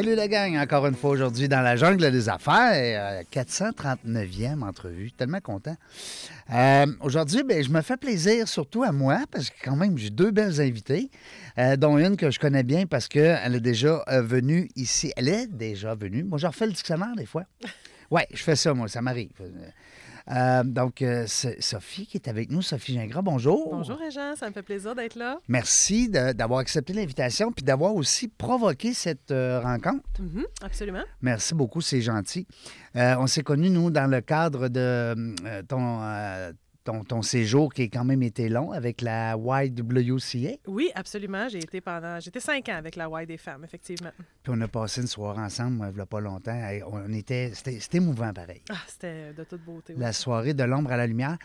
Salut la gang, encore une fois aujourd'hui dans la jungle des affaires, euh, 439e entrevue, tellement content. Euh, aujourd'hui, ben, je me fais plaisir surtout à moi parce que quand même j'ai deux belles invitées, euh, dont une que je connais bien parce qu'elle est déjà euh, venue ici. Elle est déjà venue. Moi, je refais le dictionnaire des fois. Oui, je fais ça, moi, ça m'arrive. Euh, donc, euh, c'est Sophie qui est avec nous. Sophie Gingras, bonjour. Bonjour Régent, ça me fait plaisir d'être là. Merci d'avoir accepté l'invitation puis d'avoir aussi provoqué cette euh, rencontre. Mhm, absolument. Merci beaucoup, c'est gentil. Euh, on s'est connus, nous, dans le cadre de ton, ton, ton séjour qui a quand même été long avec la YWCA. Oui, absolument. J'ai été pendant. J'étais cinq ans avec la Y des femmes, effectivement. Puis on a passé une soirée ensemble, il n'y a pas longtemps. On était, c'était, c'était émouvant pareil. Ah, c'était de toute beauté. oui. La soirée de l'ombre à la lumière.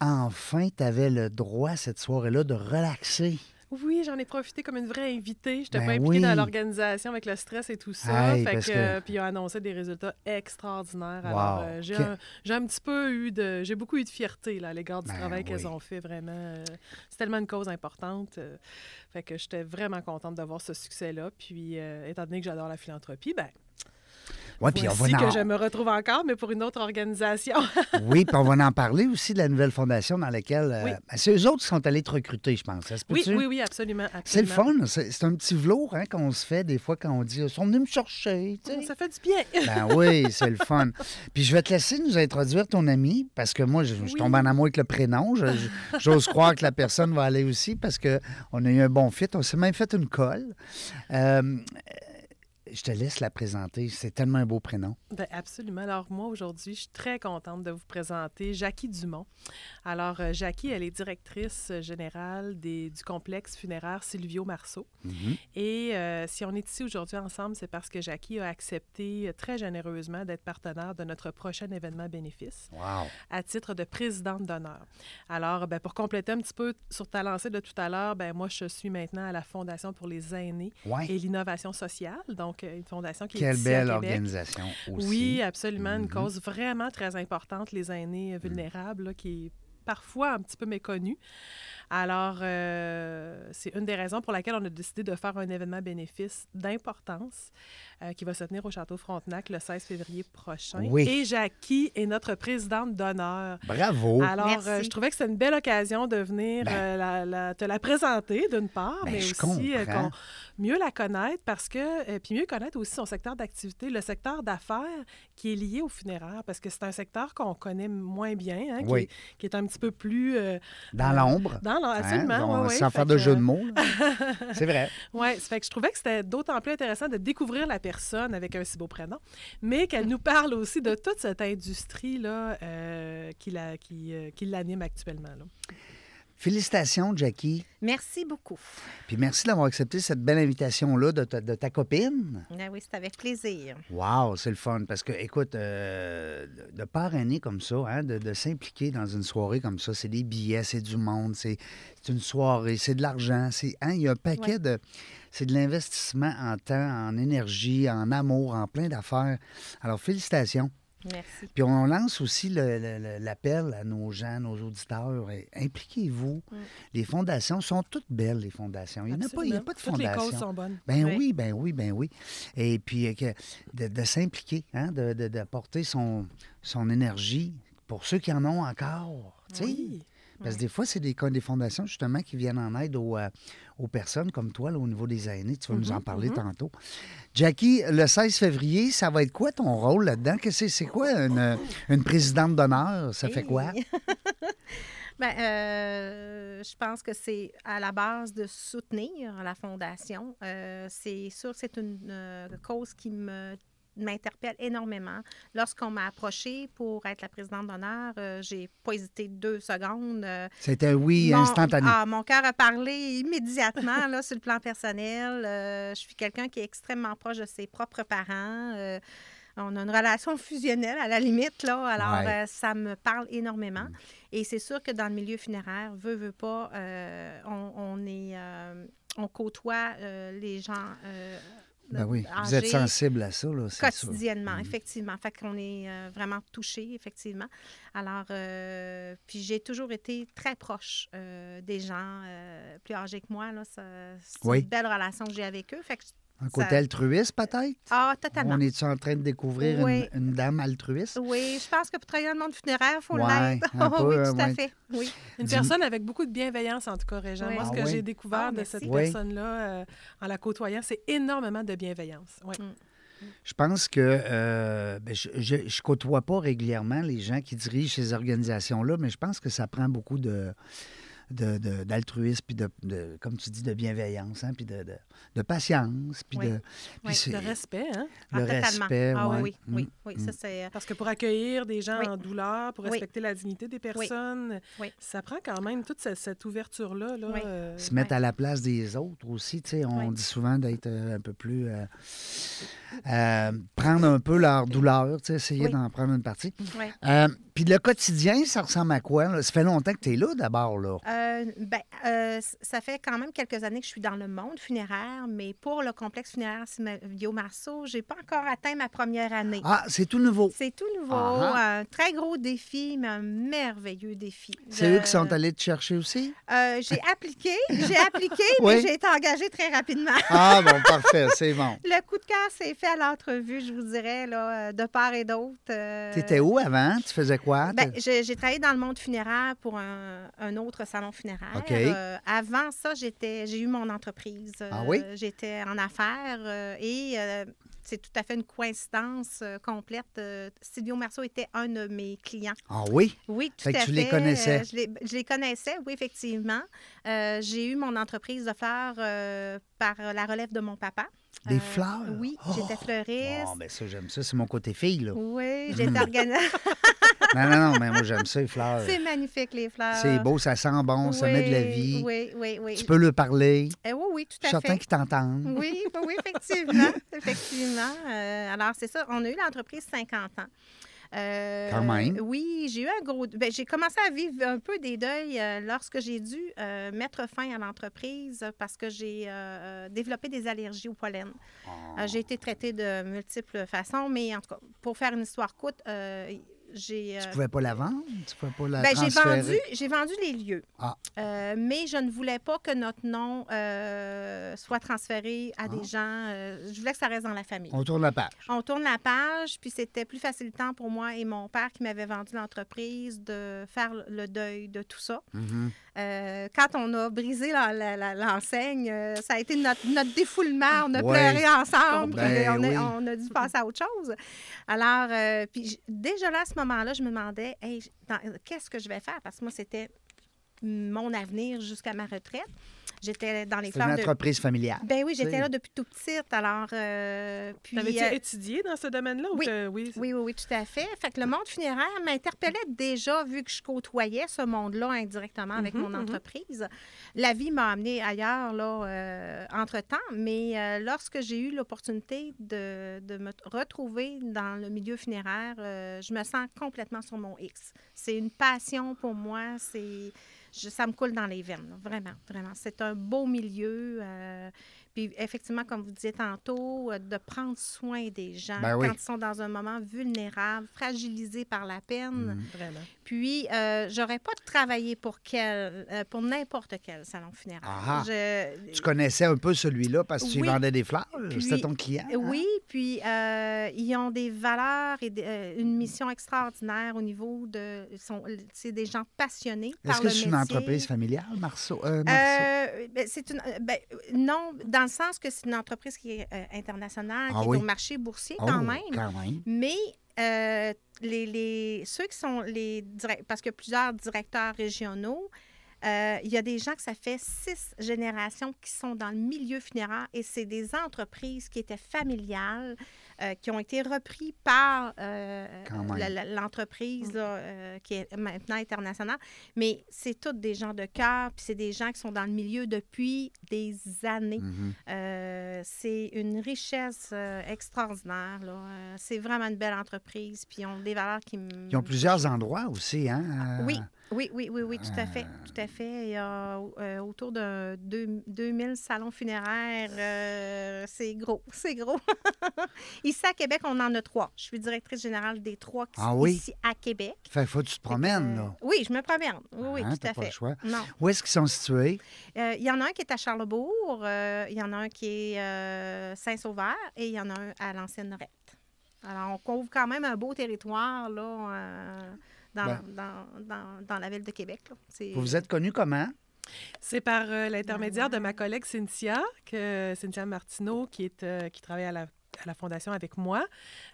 Enfin, tu avais le droit, cette soirée-là, de relaxer. Oui, j'en ai profité comme une vraie invitée. Je n'étais Ben pas impliquée oui. dans l'organisation avec le stress et tout ça. Fait que, que- Puis ils ont annoncé des résultats extraordinaires. Alors, euh, j'ai, Que- un, j'ai un petit peu eu de. J'ai beaucoup eu de fierté là, à l'égard du Ben travail oui. qu'elles ont fait, vraiment. Euh, c'est tellement une cause importante. euh, fait que j'étais vraiment contente d'avoir ce succès-là. Puis, étant donné que j'adore la philanthropie, ben, Ouais, puis on va que en- je me retrouve encore, mais pour une autre organisation. Oui, puis on va en parler aussi de la nouvelle fondation dans laquelle. euh, Oui. ben, c'est eux autres qui sont allés te recruter, je pense. Oui, oui, oui, absolument. C'est le fun. C'est un petit velours hein, qu'on se fait des fois quand on dit Ils sont venus me chercher. sais. Ça fait du bien. Ben oui, c'est le fun. Puis je vais te laisser nous introduire ton ami parce que moi, je, je Oui. tombe en amour avec le prénom. J'ose croire que la personne va aller aussi parce qu'on a eu un bon fit. On s'est même fait une colle. Euh, je te laisse la présenter. C'est tellement un beau prénom. Ben, absolument. Alors, moi, aujourd'hui, je suis très contente de vous présenter Jackie Dumont. Alors, euh, Jackie, elle est directrice générale des, du complexe funéraire Silvio Marceau. Mhm. Et euh, si on est ici aujourd'hui ensemble, c'est parce que Jackie a accepté euh, très généreusement d'être partenaire de notre prochain événement bénéfice Wow. à titre de présidente d'honneur. Alors, ben, pour compléter un petit peu sur ta lancée de tout à l'heure, ben, moi, je suis maintenant à la Fondation pour les aînés Ouais. et l'innovation sociale, donc euh, une fondation qui est Quelle ici belle à Québec. organisation aussi. Oui, absolument. Une Mhm. cause vraiment très importante, les aînés euh, vulnérables, là, qui est parfois un petit peu méconnue. Alors, euh, c'est une des raisons pour laquelle on a décidé de faire un événement bénéfice d'importance euh, qui va se tenir au Château Frontenac le 16 février prochain. Oui. Et Jackie est notre présidente d'honneur. Bravo. Alors, Merci. euh, je trouvais que c'était une belle occasion de venir Ben. euh, la- la- te la présenter, d'une part, Ben, mais je aussi euh, qu'on- mieux la connaître parce que, euh, puis mieux connaître aussi son secteur d'activité, le secteur d'affaires qui est lié au funéraire, parce que c'est un secteur qu'on connaît moins bien, hein, qui, Oui. est, qui est un petit peu plus... euh, Dans l'ombre. Dans Hein, absolument. Sans faire de que, jeu de mots. c'est vrai. oui, ça fait que je trouvais que c'était d'autant plus intéressant de découvrir la personne avec un si beau prénom, mais qu'elle nous parle aussi de toute cette industrie-là euh, qui, la- qui, euh, qui l'anime actuellement. là. Félicitations, Jackie. Merci beaucoup. Puis merci d'avoir accepté cette belle invitation-là de ta, de ta copine. Ah oui, c'est avec plaisir. Wow, c'est le fun. Parce que, écoute, euh, de- parrainer comme ça, hein, de, de s'impliquer dans une soirée comme ça, c'est des billets, c'est du monde, c'est une soirée, c'est de l'argent. c'est hein, Il y a un paquet Ouais. de. C'est de l'investissement en temps, en énergie, en amour, en plein d'affaires. Alors, félicitations. Merci. Puis on lance aussi l'appel à nos gens, nos auditeurs. Impliquez-vous. Mm. Les fondations sont toutes belles, les fondations. Il n'y a, pas- il y a pas de Toutes les fondation. causes sont bonnes. Ben Oui. oui, ben oui, ben oui. Et puis euh, que- de, de s'impliquer, hein, de- de- d'apporter son, son énergie pour ceux qui en ont encore. Oui. Parce que des fois, c'est des, des fondations justement qui viennent en aide aux, euh, aux personnes comme toi là, au niveau des aînés. Tu vas nous en Mhm, parler mhm. tantôt. Jackie, le 16 février, ça va être quoi ton rôle là-dedans? C'est, quoi une, une présidente d'honneur? Ça fait quoi? Ben, euh, je pense que c'est à la base de soutenir la Fondation. Euh, c'est sûr que c'est une euh, cause qui me m'interpelle énormément. Lorsqu'on m'a approché pour être la présidente d'honneur, euh, j'ai pas hésité deux secondes. Euh, C'était oui mon- instantané. Ah, mon cœur a parlé immédiatement là, sur le plan personnel. Euh, je suis quelqu'un qui est extrêmement proche de ses propres parents. Euh, on a une relation fusionnelle à la limite, là. Alors, Ouais. ça me parle énormément. Et c'est sûr que dans le milieu funéraire, veut, veut pas, on, on est... on côtoie euh, les gens euh, Ben oui, vous êtes sensible à ça, là, quotidiennement, Mhm. effectivement. Fait qu'on est euh, vraiment touché, effectivement. Alors, euh, puis j'ai toujours été très proche euh, des gens plus âgés que moi. Là, c'est Oui. une belle relation que j'ai avec eux. Fait que, Un côté ça- altruiste, peut-être? ah, totalement. On est en train de découvrir Oui. une, une dame altruiste? Oui, je pense que pour travailler dans le monde funéraire, il faut Ouais, l'être. un peu, oui, tout à fait. Oui. Une personne avec beaucoup de bienveillance, en tout cas, Régent. Oui. Moi, ce Ah que oui? j'ai découvert Ah, de cette Oui. personne-là, euh, en la côtoyant, c'est énormément de bienveillance. Oui. Je pense que euh, ben, je, je côtoie pas régulièrement les gens qui dirigent ces organisations-là, mais je pense que ça prend beaucoup de de- de- d'altruisme, puis de, de- comme tu dis, de bienveillance, hein, puis de, de, de patience, puis Oui. de, puis Oui, c'est- De respect, hein? le Ah, totalement. respect. Ah, ouais. oui, oui, oui, Mm, oui. mm. Ça, c'est... euh, Parce que pour accueillir des gens Oui. en douleur, pour Oui. respecter la dignité des personnes, Oui. ça prend quand même toute cette, cette ouverture-là. Là, Oui. euh, se mettre à la place des autres aussi. tu sais, On Oui. dit souvent d'être euh, un peu plus. euh, euh, prendre un peu leur douleur, tu sais, essayer Oui. d'en prendre une partie. Euh, Puis le quotidien, ça ressemble à quoi? là? Ça fait longtemps que tu es là d'abord. là. Euh, ben, euh, ça fait quand même quelques années que je suis dans le monde funéraire, mais pour le complexe funéraire Silvio Marceau, j'ai pas encore atteint ma première année. Ah, c'est tout nouveau. C'est tout nouveau, Ah un très gros défi, mais un merveilleux défi. C'est eux qui sont allés te chercher aussi? Euh, j'ai appliqué, j'ai appliqué, Oui. mais j'ai été engagée très rapidement. Ah, bon, parfait, c'est bon. Le coup de cœur s'est fait à l'entrevue, je vous dirais, là, euh, de part et d'autre. euh, Tu étais où avant? Tu faisais quoi? Ben, T'es- j'ai travaillé dans le monde funéraire pour un, un autre salon funéraire. Euh, avant ça, j'étais, j'ai eu mon entreprise. Ah oui? Euh, J'étais en affaires euh, et c'est tout à fait une coïncidence complète. Silvio Marceau était un de mes clients. Ah oui? Oui, tout Fait que à tu fait. les connaissais. Je, les, je les connaissais, oui, effectivement. J'ai eu mon entreprise de fleurs par la relève de mon papa. Des Euh, fleurs? Oui, Oh! j'étais fleuriste. Bon, ben ça, j'aime ça. C'est mon côté fille, là. Oui, j'étais organisée. Non, non, non, mais moi, j'aime ça, les fleurs. c'est magnifique, les fleurs. C'est beau, ça sent bon, ça met de la vie. Oui, oui, oui. Tu peux leur parler. Eh oui, oui, tout à fait. qu'ils t'entendent. Oui, oui, oui, effectivement. effectivement. Euh, alors, c'est ça. On a eu l'entreprise 50 ans. Euh, Quand même. Oui, j'ai eu un gros. ben, j'ai commencé à vivre un peu des deuils euh, lorsque j'ai dû euh, mettre fin à l'entreprise parce que j'ai euh, développé des allergies au pollen. Ah. J'ai été traitée de multiples façons, mais en tout cas, pour faire une histoire courte, j'ai. Tu euh, pouvais pas la vendre? Tu pouvais pas la ben, j'ai vendu, j'ai vendu les lieux. Ah. Euh, mais je ne voulais pas que notre nom euh, soit transféré à Ah. des gens. euh, je voulais que ça reste dans la famille. On tourne la page. On tourne la page, puis c'était plus facilitant pour moi et mon père qui m'avait vendu l'entreprise de faire le deuil de tout ça. Mhm. Euh, quand on a brisé l'enseigne, euh, ça a été notre, notre défoulement. On a Ouais. pleuré ensemble, Ben on, a, oui. on a dû passer à autre chose. Alors, euh, puis déjà là, à ce moment-là, je me demandais, Hey, qu'est-ce que je vais faire? Parce que moi, c'était mon avenir jusqu'à ma retraite. J'étais dans les C'est une fleurs de... entreprise familiale. Ben oui, j'étais là depuis tout petite. Alors, euh, puis... T'avais-tu euh, étudié dans ce domaine-là? ou oui. oui. oui, oui, oui, tout à fait. Fait que le monde funéraire m'interpellait déjà vu que je côtoyais ce monde-là indirectement avec Mhm, mon mhm. entreprise. La vie m'a amené ailleurs, là, euh, entre-temps, mais euh, lorsque j'ai eu l'opportunité de, de me retrouver dans le milieu funéraire, euh, je me sens complètement sur mon X. C'est une passion pour moi, c'est... je- ça me coule dans les veines, vraiment, vraiment. C'est un beau milieu. euh, puis effectivement, comme vous disiez tantôt, euh, de prendre soin des gens Ben oui. quand ils sont dans un moment vulnérable, fragilisés par la peine. Mhm. Vraiment. Puis, euh, j'aurais pas travaillé pour quel, euh, pour n'importe quel salon funéraire. Ah. Je- Tu connaissais un peu celui-là parce que tu y Oui. vendais des fleurs. C'était ton client. hein? Oui, puis euh, ils ont des valeurs et des- euh, une mission extraordinaire au niveau de. ils sont- C'est des gens passionnés Est-ce que c'est une entreprise familiale, Marceau? Euh, Marceau? Euh, ben, c'est une, ben, non, dans le sens que c'est une entreprise qui est euh, internationale, Ah qui oui? est au marché boursier Oh, quand même. Quand même. Mais euh, les, les- ceux qui sont les direct- parce que plusieurs directeurs régionaux, euh, il y a des gens que ça fait six générations qui sont dans le milieu funéraire et c'est des entreprises qui étaient familiales, euh, qui ont été repris par euh, l'entreprise euh, qui est maintenant internationale. Mais c'est tous des gens de cœur, puis c'est des gens qui sont dans le milieu depuis des années. Mhm. Euh, c'est une richesse extraordinaire. c'est vraiment une belle entreprise. Puis ils ont des valeurs qui. Ils ont plusieurs endroits aussi, hein? Oui, oui, oui, oui, oui, tout à fait. Tout à fait. Il y a euh, autour de deux- 2000 salons funéraires. euh, c'est gros, c'est gros. Ici à Québec, on en a trois. Je suis directrice générale des trois qui Ah sont oui? ici à Québec. Fait faut que tu te promènes, Euh, là. oui, je me promène. Oui, oui, Hein, tout à pas fait. le choix. Non. Où est-ce qu'ils sont situés? Euh, Il y en a un qui est à Charlebourg, euh, il y en a un qui est Saint-Sauveur et il y en a un à l'ancienne Norette. Alors, on couvre quand même un beau territoire là, dans, Ben. dans, dans, dans la ville de Québec. Vous vous êtes connus comment? C'est par euh, l'intermédiaire de ma collègue Cynthia, que, Cynthia Martineau, qui, est, euh, qui travaille à la, à la Fondation avec moi,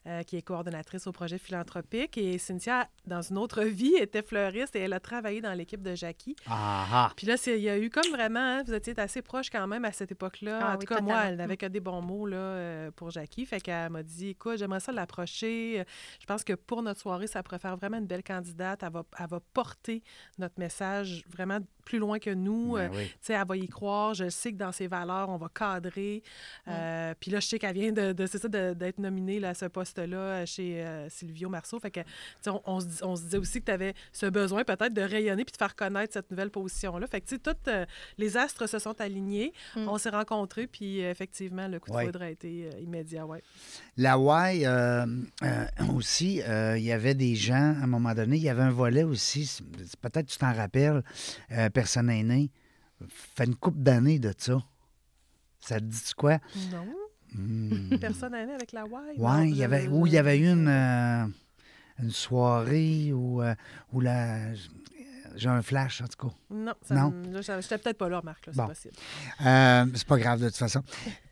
euh, qui est coordonnatrice au projet philanthropique. Et Cynthia, dans une autre vie, était fleuriste et elle a travaillé dans l'équipe de Jackie. Ah! Puis là, il y a eu comme vraiment, hein, vous étiez assez proche quand même à cette époque-là. Ah en oui, tout cas, moi, elle n'avait que des bons mots là, euh, pour Jackie. Fait qu'elle m'a dit, écoute, j'aimerais ça l'approcher. Je pense que pour notre soirée, ça pourrait faire vraiment une belle candidate. Elle va, elle va porter notre message vraiment plus loin que nous. Ben Euh, tu sais, elle va y croire. Je sais que dans ses valeurs, on va cadrer. Mm. Euh, Puis là, je sais qu'elle vient de, de- c'est ça, de- d'être nominée là, à ce poste-là euh, chez euh, Silvio Marceau. Fait que, on, on se, on se disait aussi que tu avais ce besoin peut-être de rayonner puis de faire connaître cette nouvelle position-là. Fait que, tu sais, toutes euh, les astres se sont alignés. Mm. On s'est rencontrés, puis euh, effectivement, le coup de Ouais. foudre a été euh, immédiat, ouais. La Y euh, euh, aussi, euh, il y avait des gens, à un moment donné, il y avait un volet aussi, peut-être tu t'en rappelles, euh, personne aînée, fait une couple d'années de ça. Ça te dit quoi? Non. Hmm. Personne aînée avec la Y. Oui, il y avait, où il y avait eu une, euh, une soirée où, euh, où la, j'ai un flash, en tout cas. Non, ça Non? j'étais peut-être pas là, Marc, c'est Bon. possible. Euh, c'est pas grave de toute façon.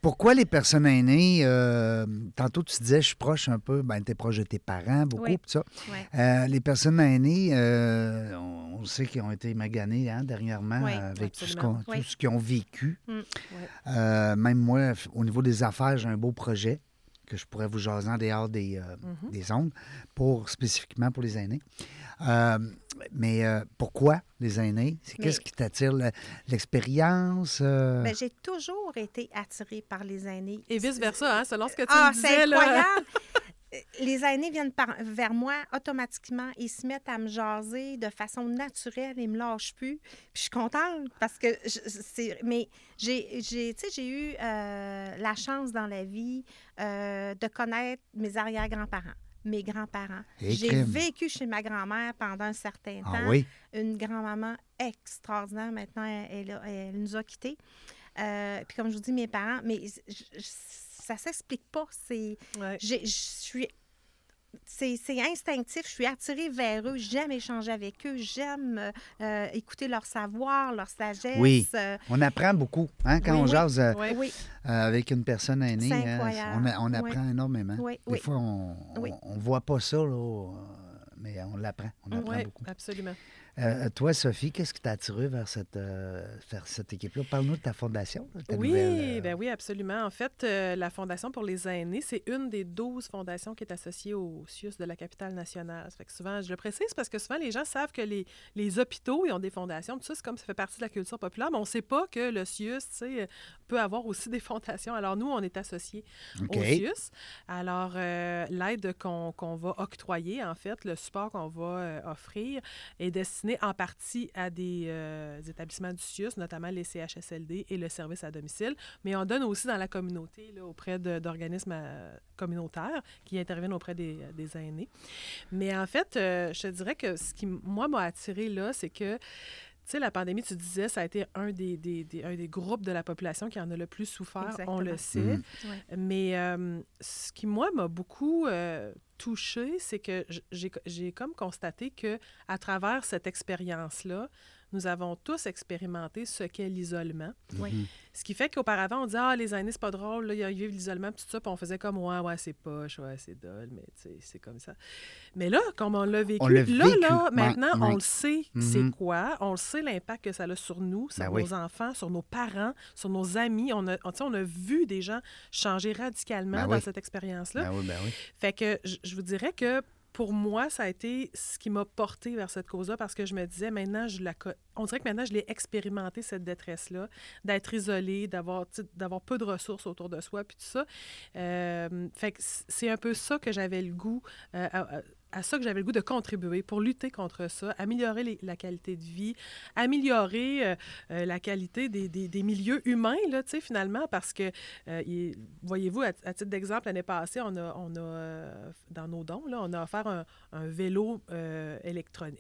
Pourquoi les personnes aînées, euh, tantôt tu disais, je suis proche un peu, ben, tu es proche de tes parents, beaucoup, Oui. ça. Euh, les personnes aînées, on, on sait qu'ils ont été maganés hein, dernièrement Oui, avec tout ce, qu'ils ont vécu. Mm. Même moi, au niveau des affaires, j'ai un beau projet que je pourrais vous jaser en dehors des, Mhm. des ondes, pour, spécifiquement pour les aînés. Euh, mais euh, pourquoi les aînés? C'est Qu'est-ce qui t'attire? Le- L'expérience? euh? Ben, j'ai toujours été attirée par les aînés. Et vice-versa, hein, selon ce que tu Ah, me c'est disais. là. incroyable! Les aînés viennent par- vers moi automatiquement. Ils se mettent à me jaser de façon naturelle. Ils me lâchent plus. Puis je suis contente parce que c'est. Mais j'ai, j'ai, tu sais, j'ai eu euh, la chance dans la vie euh, de connaître mes arrière-grands-parents, mes grands-parents. Et j'ai vécu chez ma grand-mère pendant un certain Ah temps oui? une grand-maman extraordinaire. Maintenant, elle, elle, elle nous a quittés. Euh, puis comme je vous dis, mes parents, mais je- je- ça s'explique pas. C'est, Ouais. je suis, c'est, c'est instinctif. Je suis attirée vers eux. J'aime échanger avec eux. J'aime euh, euh, écouter leur savoir, leur sagesse. Oui. Euh, On apprend beaucoup hein, quand Oui, on oui. jase euh, oui, euh, avec une personne aînée. Hein, on, a- on apprend énormément. Oui, Des oui. fois, on Oui. ne voit pas ça, là, mais on l'apprend. On apprend Oui, beaucoup. absolument. Euh, toi, Sophie, qu'est-ce qui t'a attiré vers cette, euh, vers cette équipe-là? Parle-nous de ta fondation. là, ta Oui, nouvelle, euh, ben oui, absolument. En fait, euh, la Fondation pour les aînés, c'est une des 12 fondations qui est associée au CIUS de la capitale nationale. Ça fait que souvent, je le précise parce que souvent, les gens savent que les, les hôpitaux, ils ont des fondations. Tout ça, c'est comme ça fait partie de la culture populaire, mais on ne sait pas que le CIUS, peut avoir aussi des fondations. Alors, nous, on est associés au CIUS. Alors, l'aide qu'on va octroyer, en fait, le support qu'on va offrir, est destiné en partie à des, euh, établissements du CIUS, notamment les CHSLD et le service à domicile, mais on donne aussi dans la communauté, là, auprès d'organismes euh, communautaires qui interviennent auprès des, des aînés. Mais en fait, euh, je te dirais que ce qui, moi, m'a attiré là, c'est que tu sais, la pandémie, tu disais, ça a été un des, des- des- un des groupes de la population qui en a le plus souffert, on le sait. Mhm. Mais euh, ce qui, moi, m'a beaucoup euh, touchée, c'est que j'ai comme constaté que à travers cette expérience-là, nous avons tous expérimenté ce qu'est l'isolement. Oui. Mhm. Ce qui fait qu'auparavant, on disait Ah, les aînés, c'est pas drôle, là, ils vivent l'isolement, puis tout ça, puis on faisait comme Ouais, ouais, c'est poche, ouais, c'est dole, mais tu sais, c'est comme ça. Mais là, comme on l'a vécu, On là, vécu. là, Ouais, maintenant, on le sait, Mhm. c'est quoi, on le sait l'impact que ça a sur nous, sur Ben nos oui. enfants, sur nos parents, sur nos amis. On a, on, a vu des gens changer radicalement Ben dans oui. cette expérience-là. Ben oui, ben oui. Fait que je, je vous dirais que pour moi, ça a été ce qui m'a porté vers cette cause-là parce que je me disais, maintenant, je la on dirait que maintenant, je l'ai expérimenté, cette détresse-là, d'être isolé, d'avoir, d'avoir peu de ressources autour de soi, puis tout ça. Euh, fait que c'est un peu ça que j'avais le goût, euh, à- à ça que j'avais le goût de contribuer pour lutter contre ça, améliorer les- la qualité de vie, améliorer euh, euh, la qualité des, des- des milieux humains, là, tu sais, finalement, parce que, euh, voyez-vous, à, à titre d'exemple, l'année passée, on a, on a dans nos dons, là, on a offert un, un vélo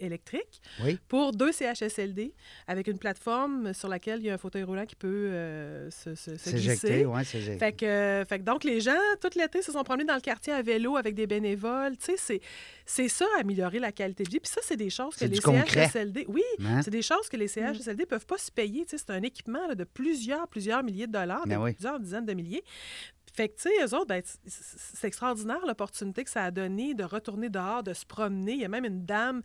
électrique Oui. pour deux CHSLD avec une plateforme sur laquelle il y a un fauteuil roulant qui peut se, se, se S'éjecter, glisser. oui, s'éjecter. Fait que, fait que donc, les gens, tout l'été, se sont promenés dans le quartier à vélo avec des bénévoles. Tu sais, c'est, c'est ça, améliorer la qualité de vie. Puis ça, c'est des choses que les. CHSLD... Oui, Hein? c'est des choses que les CHSLD ne peuvent pas se payer. Tu sais, c'est un équipement là, de plusieurs, plusieurs milliers de dollars, Ben de oui. plusieurs dizaines de milliers. Fait que, tu sais, eux autres, ben, c'est extraordinaire l'opportunité que ça a donné de retourner dehors, de se promener. Il y a même une dame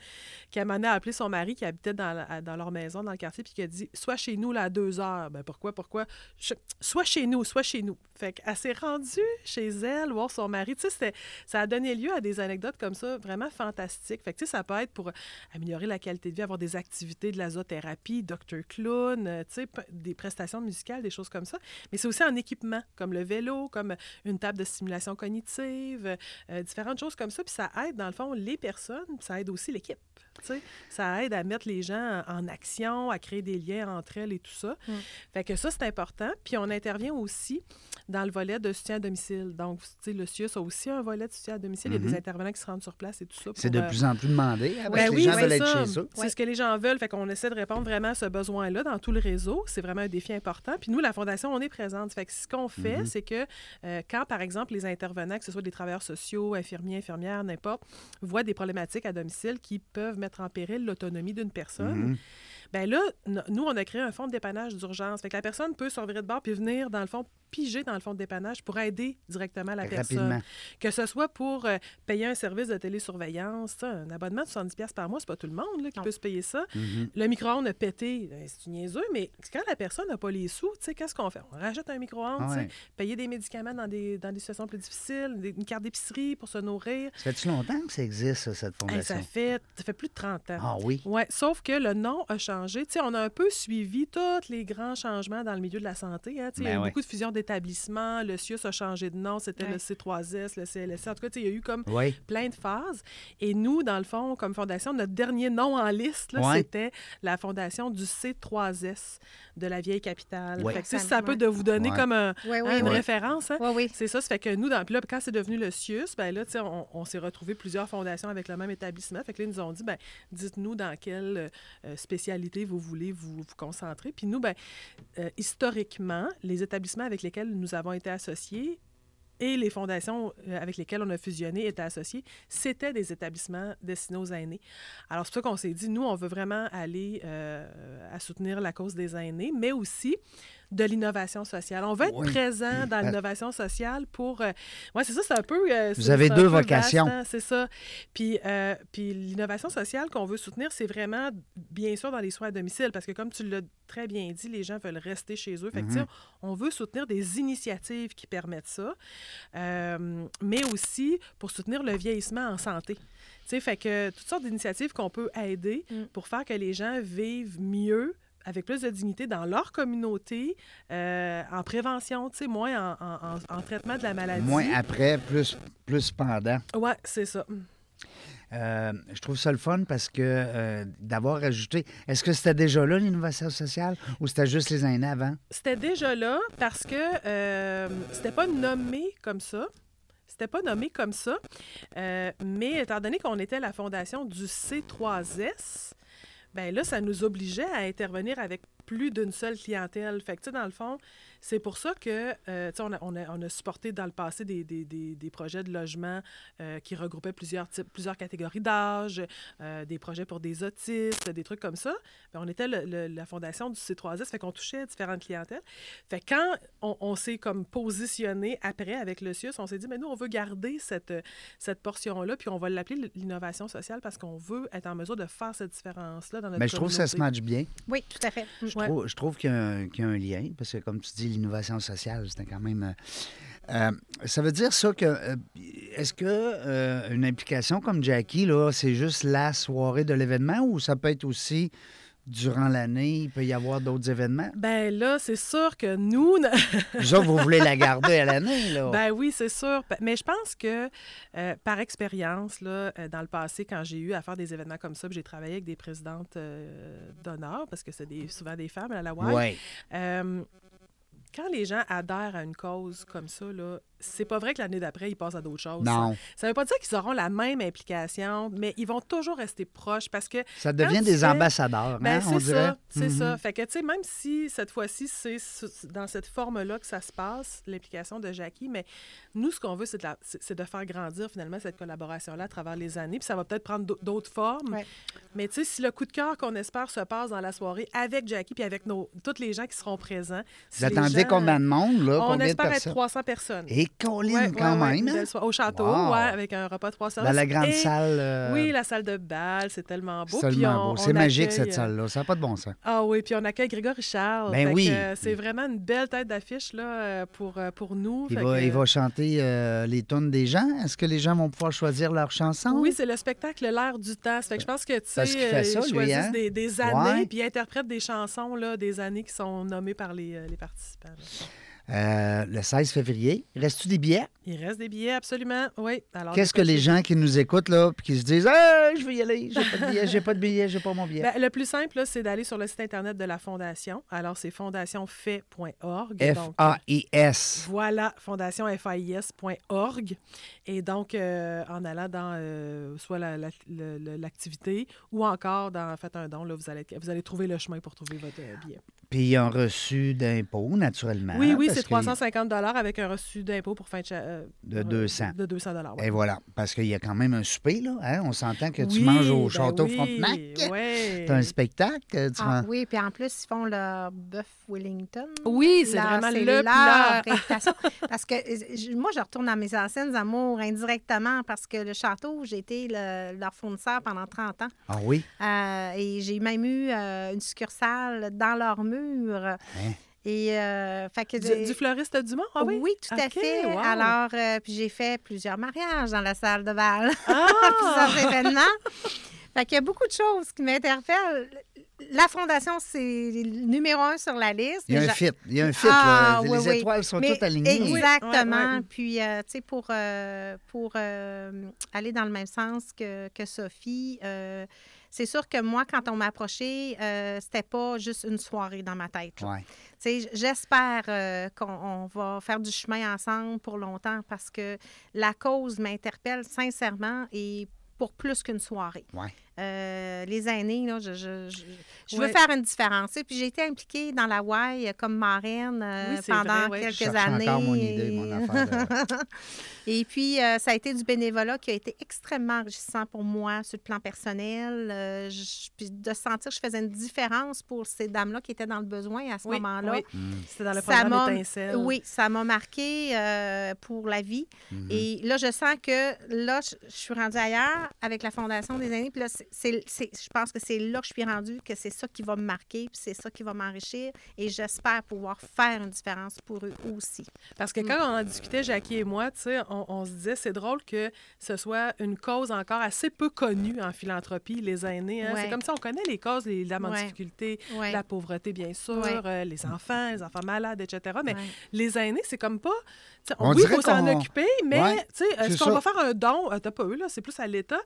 qui a mené à appeler son mari qui habitait dans, la- dans leur maison, dans le quartier, puis qui a dit Sois chez nous là, à deux heures. Ben, pourquoi, pourquoi? Je- Sois chez nous, sois chez nous. Fait qu'elle s'est rendue chez elle, voir son mari. Tu sais, ça a donné lieu à des anecdotes comme ça, vraiment fantastiques. Fait que, tu sais, ça peut être pour améliorer la qualité de vie, avoir des activités de la zoothérapie, Dr. Clown, euh, tu sais, des prestations musicales, des choses comme ça. Mais c'est aussi en équipement, comme le vélo, comme une table de stimulation cognitive, euh, différentes choses comme ça. Puis ça aide, dans le fond, les personnes, ça aide aussi l'équipe. Ça aide à mettre les gens en action, à créer des liens entre elles et tout ça. Mm. Fait que ça, c'est important. Puis on intervient aussi dans le volet de soutien à domicile. Donc, le CIUS a aussi un volet de soutien à domicile. Il y a des intervenants qui se rendent sur place et tout ça. C'est de euh, plus en plus demandé. hein, parce ben que oui, les gens c'est veulent être chez eux. C'est ce que les gens veulent. Fait qu'on essaie de répondre vraiment à ce besoin-là dans tout le réseau. C'est vraiment un défi important. Puis nous, la Fondation, on est présente. Fait que ce qu'on fait, Mhm. c'est que euh, quand, par exemple, les intervenants, que ce soit des travailleurs sociaux, infirmiers, infirmières, n'importe, voient des problématiques à domicile qui peuvent mettre en péril l'autonomie d'une personne, Mhm. ben là, nous, on a créé un fonds de dépannage d'urgence. Fait que la personne peut se revirer de bord puis venir, dans le fond, piger dans le fonds de dépannage pour aider directement la personne. Que ce soit pour euh, payer un service de télésurveillance, ça, un abonnement de 70$ piastres par mois, c'est pas tout le monde là, qui Non. peut se payer ça. Mhm. Le micro-ondes a pété, ben, c'est une niaiseux, mais quand la personne n'a pas les sous, tu sais, qu'est-ce qu'on fait? On rachète un micro-ondes, ouais. payer des médicaments dans des, dans des situations plus difficiles, des- une carte d'épicerie pour se nourrir. Ça fait-tu longtemps que ça existe, ça, cette Hey, fondation? ça, fait, ça fait plus de 30 ans. Ah oui? Oui, sauf que le nom a changé. Tu sais, on a un peu suivi tous les grands changements dans le milieu de la santé. hein. Tu sais, il y a Ben eu ouais. beaucoup de fusions d'établissements. Le CIUS a changé de nom. C'était le Ouais. C3S, le CLSC. En tout cas, il y a eu comme plein de phases. Et nous, dans le fond, comme fondation, notre dernier nom en liste, Ouais. c'était la fondation du C3S de la vieille capitale. Ouais. Fait que, tu sais, Ça- ça peut de vous donner Ouais. comme un- hein, une référence. hein. C'est ça, ça fait que nous, dans, là, quand c'est devenu le CIUS, ben là, on, on s'est retrouvé plusieurs fondations avec le même établissement. Fait que là, ils nous ont dit, ben, dites-nous dans quelle euh, spécialité vous voulez vous, vous concentrer. Puis nous, ben, euh, historiquement, les établissements avec lesquels nous avons été associés et les fondations euh, avec lesquelles on a fusionné étaient associés, c'était des établissements destinés aux aînés. Alors, c'est pour ça qu'on s'est dit, nous, on veut vraiment aller euh, à soutenir la cause des aînés, mais aussi de l'innovation sociale. On veut être Oui. présent dans Ah. l'innovation sociale pour... euh, ouais, c'est ça, c'est un peu... euh, Vous avez deux vocations. hein, c'est ça. Puis, euh, puis l'innovation sociale qu'on veut soutenir, c'est vraiment, bien sûr, dans les soins à domicile, parce que comme tu l'as très bien dit, les gens veulent rester chez eux. Fait que, tu sais, Mhm. on veut soutenir des initiatives qui permettent ça, euh, mais aussi pour soutenir le vieillissement en santé. Tu sais, fait que toutes sortes d'initiatives qu'on peut aider Mm. pour faire que les gens vivent mieux avec plus de dignité dans leur communauté, euh, en prévention, tu sais, moins en, en- en- en traitement de la maladie. Moins après, plus, plus pendant. Ouais, c'est ça. Euh, je trouve ça le fun parce que euh, d'avoir ajouté. Est-ce que c'était déjà là, l'innovation sociale, ou c'était juste les aînés avant? C'était déjà là parce que euh, c'était pas nommé comme ça. C'était pas nommé comme ça. Mais étant donné qu'on était la fondation du C3S, ben là, ça nous obligeait à intervenir avec plus d'une seule clientèle. Fait que, tu sais, dans le fond, C'est pour ça que, euh, tu sais, on a, on, a, on a supporté dans le passé des, des, des, des projets de logement euh, qui regroupaient plusieurs, types, plusieurs catégories d'âge, euh, des projets pour des autistes, des trucs comme ça. Ben, on était le- le- la fondation du C3S, fait qu'on touchait différentes clientèles. Fait que quand on, on s'est comme positionné après avec le CIUS, on s'est dit, mais nous, on veut garder cette, cette portion-là, puis on va l'appeler l'innovation sociale parce qu'on veut être en mesure de faire cette différence-là dans notre Mais je trouve que ça se matche bien. Oui, tout à fait. Mm. Je Je trouve qu'il y, a un- lien, parce que comme tu dis, l'innovation sociale, c'était quand même... euh, euh, ça veut dire ça que... euh, Est-ce que une implication comme Jackie, là, c'est juste la soirée de l'événement ou ça peut être aussi durant l'année, il peut y avoir d'autres événements? Ben là, c'est sûr que nous, Vous autres, vous voulez la garder à l'année, là? Ben oui, c'est sûr. Mais je pense que euh, par expérience, là, euh, dans le passé, quand j'ai eu à faire des événements comme ça, j'ai travaillé avec des présidentes euh, d'honneur, parce que c'est des, souvent des femmes à la WAI, Oui. euh, quand les gens adhèrent à une cause comme ça, là, c'est pas vrai que l'année d'après, ils passent à d'autres choses. Non. Ça veut pas dire qu'ils auront la même implication, mais ils vont toujours rester proches parce que Ça devient des fais- ambassadeurs, ben, hein, on c'est dirait. ça, c'est Mhm. ça. Fait que, tu sais, même si cette fois-ci, c'est dans cette forme-là que ça se passe, l'implication de Jackie, mais nous, ce qu'on veut, c'est de, faire grandir finalement cette collaboration-là à travers les années. Puis ça va peut-être prendre d'au- d'autres formes. Ouais. Mais tu sais, si le coup de cœur qu'on espère se passe dans la soirée avec Jackie puis avec nos, tous les gens qui seront présents. si Vous attendez gens- combien de monde, là? On de espère être personnes? 300 personnes. Et Ouais, quand ouais, même. hein? Au château, Wow. ouais, avec un repas trois services. Dans la grande Et- salle. euh, Oui, la salle de bal, c'est tellement beau. c'est tellement beau. C'est magique, accueille, cette euh, salle-là. Ça n'a pas de bon sens. ah oui, puis on accueille Grégory Charles. Ben oui. euh, c'est vraiment une belle tête d'affiche là, pour, pour nous. Il va, que- il va chanter euh, les tunes des gens. Est-ce que les gens vont pouvoir choisir leur chanson? Oui, c'est le spectacle L'air du temps. Ça fait que je pense que, tu sais, ils lui, choisissent hein? des, des années, puis ils interprètent des chansons là, des années qui sont nommées par les, les participants. là. Euh, le 16 février. Reste-tu des billets? Il reste des billets, absolument. Oui. Qu'est-ce que les gens qui nous écoutent, là, puis qui se disent Hey, je veux y aller, j'ai pas de billet, j'ai pas de billet, j'ai pas mon billet? Ben, le plus simple, c'est d'aller sur le site Internet de la Fondation. Alors, c'est fondationfait.org. Donc, F-A-I-S. Voilà, fondationfais.org. Et donc, euh, en allant dans euh, soit la- la- l'activité ou encore dans Faites un don, là, vous, allez, vous allez trouver le chemin pour trouver votre euh, billet. Puis un reçu d'impôt, naturellement. oui, oui, c'est que- 350 avec un reçu d'impôt pour fin de... cha- euh, De euh, 200. De 200 ouais. Et voilà, parce qu'il y a quand même un souper, là. hein? On s'entend que tu Oui, manges au ben Château oui, Frontenac. Tu as un spectacle. Tu Ah, oui, puis en plus, ils font leur bœuf Wellington. Oui, c'est vraiment le plat. parce que moi, je retourne à mes anciennes amours indirectement parce que le château, j'ai été le- leur fournisseur pendant 30 ans. Ah oui? Euh, et j'ai même eu euh, une succursale dans leur mur. Hein? Et, euh, fait que Du, du fleuriste Dumont, ah oui? tout à fait. wow. Alors, euh, puis j'ai fait plusieurs mariages dans la salle de bal, Ah! plusieurs événements. Fait qu'il y a beaucoup de choses qui m'interpellent. La fondation, c'est le numéro un sur la liste. Il y a un fit. Il y a un fit. Ah, là. oui, Les oui. étoiles sont Mais toutes alignées. Exactement. Ouais. Puis, euh, tu sais, pour, euh, pour euh, aller dans le même sens que, que Sophie, euh, c'est sûr que moi, quand on m'a approché, euh, c'était pas juste une soirée dans ma tête. Ouais. J'espère euh, qu'on on va faire du chemin ensemble pour longtemps parce que la cause m'interpelle sincèrement et pour plus qu'une soirée. Ouais. Euh, les aînés, là, je, je, je, je veux faire une différence. Sais, Puis j'ai été impliquée dans la WAI comme marraine euh, Oui, pendant vrai, ouais. quelques Je années. encore mon idée, mon affaire Et puis, euh, ça a été du bénévolat qui a été extrêmement enrichissant pour moi sur le plan personnel. Euh, je- puis de sentir que je faisais une différence pour ces dames-là qui étaient dans le besoin à ce Oui, moment-là. oui. Mm. C'était dans le Ça programme Étincelle. Oui, ça m'a marqué euh, pour la vie. Mhm. Et là, je sens que là, je, je suis rendue ailleurs avec la Fondation des aînés. Puis là, c'est- je pense que c'est là que je suis rendue, que c'est ça qui va me marquer, puis c'est ça qui va m'enrichir. Et j'espère pouvoir faire une différence pour eux aussi. Parce que quand on en discutait, Jackie et moi, tu sais, on, on se disait, c'est drôle que ce soit une cause encore assez peu connue en philanthropie, les aînés. hein. Ouais. C'est comme ça, on connaît les causes, les dames en Ouais. difficulté, Ouais. la pauvreté, bien sûr, Ouais. euh, les enfants, les enfants malades, etc. Mais Ouais. les aînés, c'est comme pas... tu sais, On oui, il faut s'en occuper, mais sais, est-ce c'est qu'on ça. va faire un don? Euh, T'as pas eu, là, c'est plus à l'État.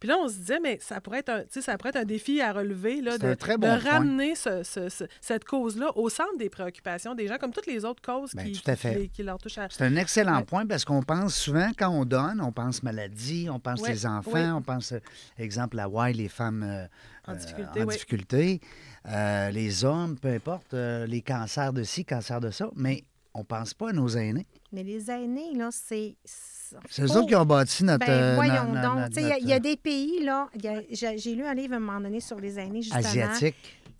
Puis là, on se disait, mais ça, pourrait être un, ça pourrait être un défi à relever, là, de, un très bon de point. ramener ce- ce- ce- cette cause-là au centre des préoccupations des gens, comme toutes les autres causes Ben, qui, tout à qui- fait. qui- qui leur touchent à... C'est un excellent Ouais. point parce qu'on pense souvent, quand on donne, on pense maladie, on pense Ouais, les enfants, ouais. on pense, euh, exemple, à Hawaï, les femmes euh, En euh, difficulté, en oui. difficulté, euh, les hommes, peu importe, les cancers de ci, cancers de ça, mais on pense pas à nos aînés. Mais les aînés, là, c'est. C'est eux qui ont bâti notre... Ben, euh, voyons no- donc. notre- Tu sais, Il y y, a notre, des pays, là. J'ai lu un livre à un moment donné sur les aînés, euh, justement. Asiatique.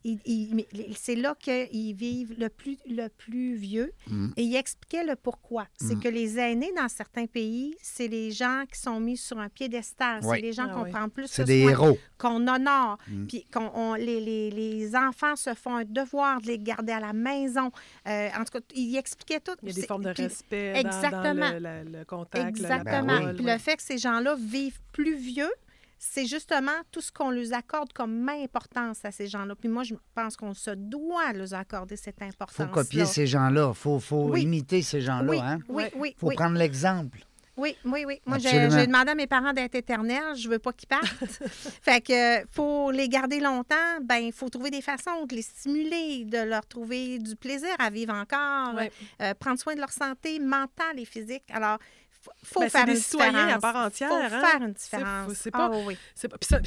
Il- il- mais c'est là qu'ils vivent le plus, le plus vieux. Mm. Et il expliquait le pourquoi. C'est Mm. que les aînés, dans certains pays, c'est les gens qui sont mis sur un piédestal. Oui. C'est les gens Ah qu'on oui. prend plus C'est de des soin, héros. qu'on honore. Mm. Puis qu'on on- les, les- les enfants se font un devoir de les garder à la maison. Euh, en tout cas, il expliquait tout. Il y a des formes de puis- respect dans- Exactement. dans, le, contact, la- la Exactement. Ben parole, Puis ouais. le fait que ces gens-là vivent plus vieux, c'est justement tout ce qu'on leur accorde comme importance à ces gens-là. Puis moi, je pense qu'on se doit leur accorder cette Il importance. faut copier ces gens-là. Il faut, faut Oui. imiter ces gens-là. Oui, hein? oui, oui, faut oui. prendre l'exemple. Oui, oui, oui. Moi, j'ai demandé à mes parents d'être éternels. Je veux pas qu'ils partent. fait que pour les garder longtemps, ben il faut trouver des façons de les stimuler, de leur trouver du plaisir à vivre encore, euh, prendre soin de leur santé mentale et physique. Alors, faut, faut Ben, c'est faire des une citoyens à différence. part entière, Faut hein. faire une C'est- différence. c'est pas- oui.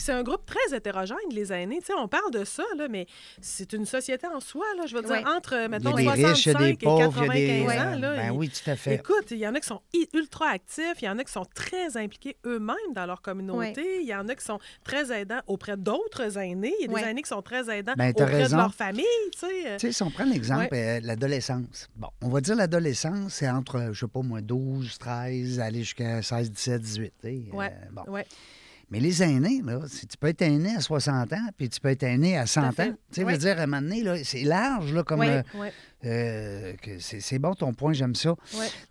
Un groupe très hétérogène, les aînés. Tu sais, on parle de ça, là, mais c'est une société en soi. Là, je veux dire, entre, Il y mettons, a des 65 riches, il y a des et pauvres, il y a des... 95 euh, ans. Là, ben il- oui, tout à fait. Écoute, il y en a qui sont ultra actifs, il y en a qui sont très impliqués eux-mêmes dans leur communauté, il y en a qui sont très aidants auprès d'autres aînés, il y a des aînés qui sont très aidants Ben, auprès raison. de leur famille. Tu sais, si on prend l'exemple, euh, l'adolescence. Bon, on va dire l'adolescence, c'est entre, je sais pas moi, 12, 13, aller jusqu'à 16, 17, 18. tu sais, euh, Ouais. bon. Ouais. Mais les aînés, là, si tu peux être aîné à 60 ans, puis tu peux être aîné à 100 ans. Tu sais, Ouais. veut dire, à un moment donné, là, c'est large, là, comme... Oui. euh, euh, que c'est c'est bon ton point, j'aime ça.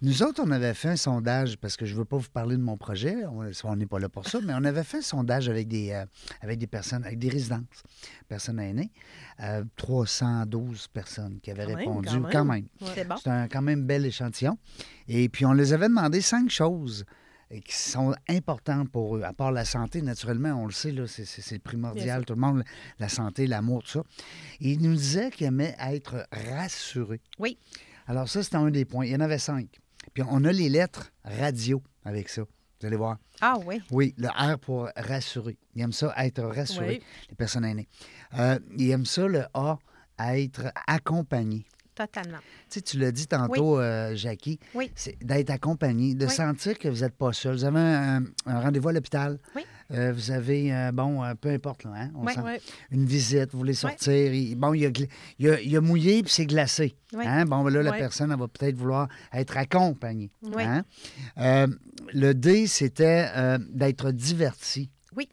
Nous autres, on avait fait un sondage, parce que je ne veux pas vous parler de mon projet, on n'est pas là pour ça, mais on avait fait un sondage avec des, euh, avec des personnes, avec des résidences, personnes aînées, euh, 312 personnes qui avaient Quand même, répondu, quand même. quand même. Ouais. C'est bon. C'est un quand même bel échantillon. Et puis, on les avait demandé cinq choses euh, qui sont importantes pour eux. À part la santé, naturellement, on le sait, là, c'est, primordial. Tout le monde, la santé, l'amour, tout ça. Et ils nous disaient qu'ils aimaient être rassurés. Oui. Alors, ça, c'était un des points. Il y en avait cinq. Puis, on a les lettres radio avec ça. Vous allez voir. Ah oui. Oui, le R pour rassurer. Ils aiment ça, être rassurés, Oui. les personnes aînées. Euh, ils aiment ça, le A, être accompagné. Totalement. Tu sais, tu l'as dit tantôt, euh, Jackie, Oui. c'est d'être accompagné, de Oui. sentir que vous n'êtes pas seul. Vous avez un, un rendez-vous à l'hôpital. Oui. Euh, vous avez, euh, bon, euh, peu importe, là, hein, on sent- une visite, vous voulez sortir. bon, il y a, gla- il y a- il y a mouillé puis c'est glacé. Hein? Bon, ben là, la personne, elle va peut-être vouloir être accompagnée. Hein. Le D, c'était d'être diverti. Oui.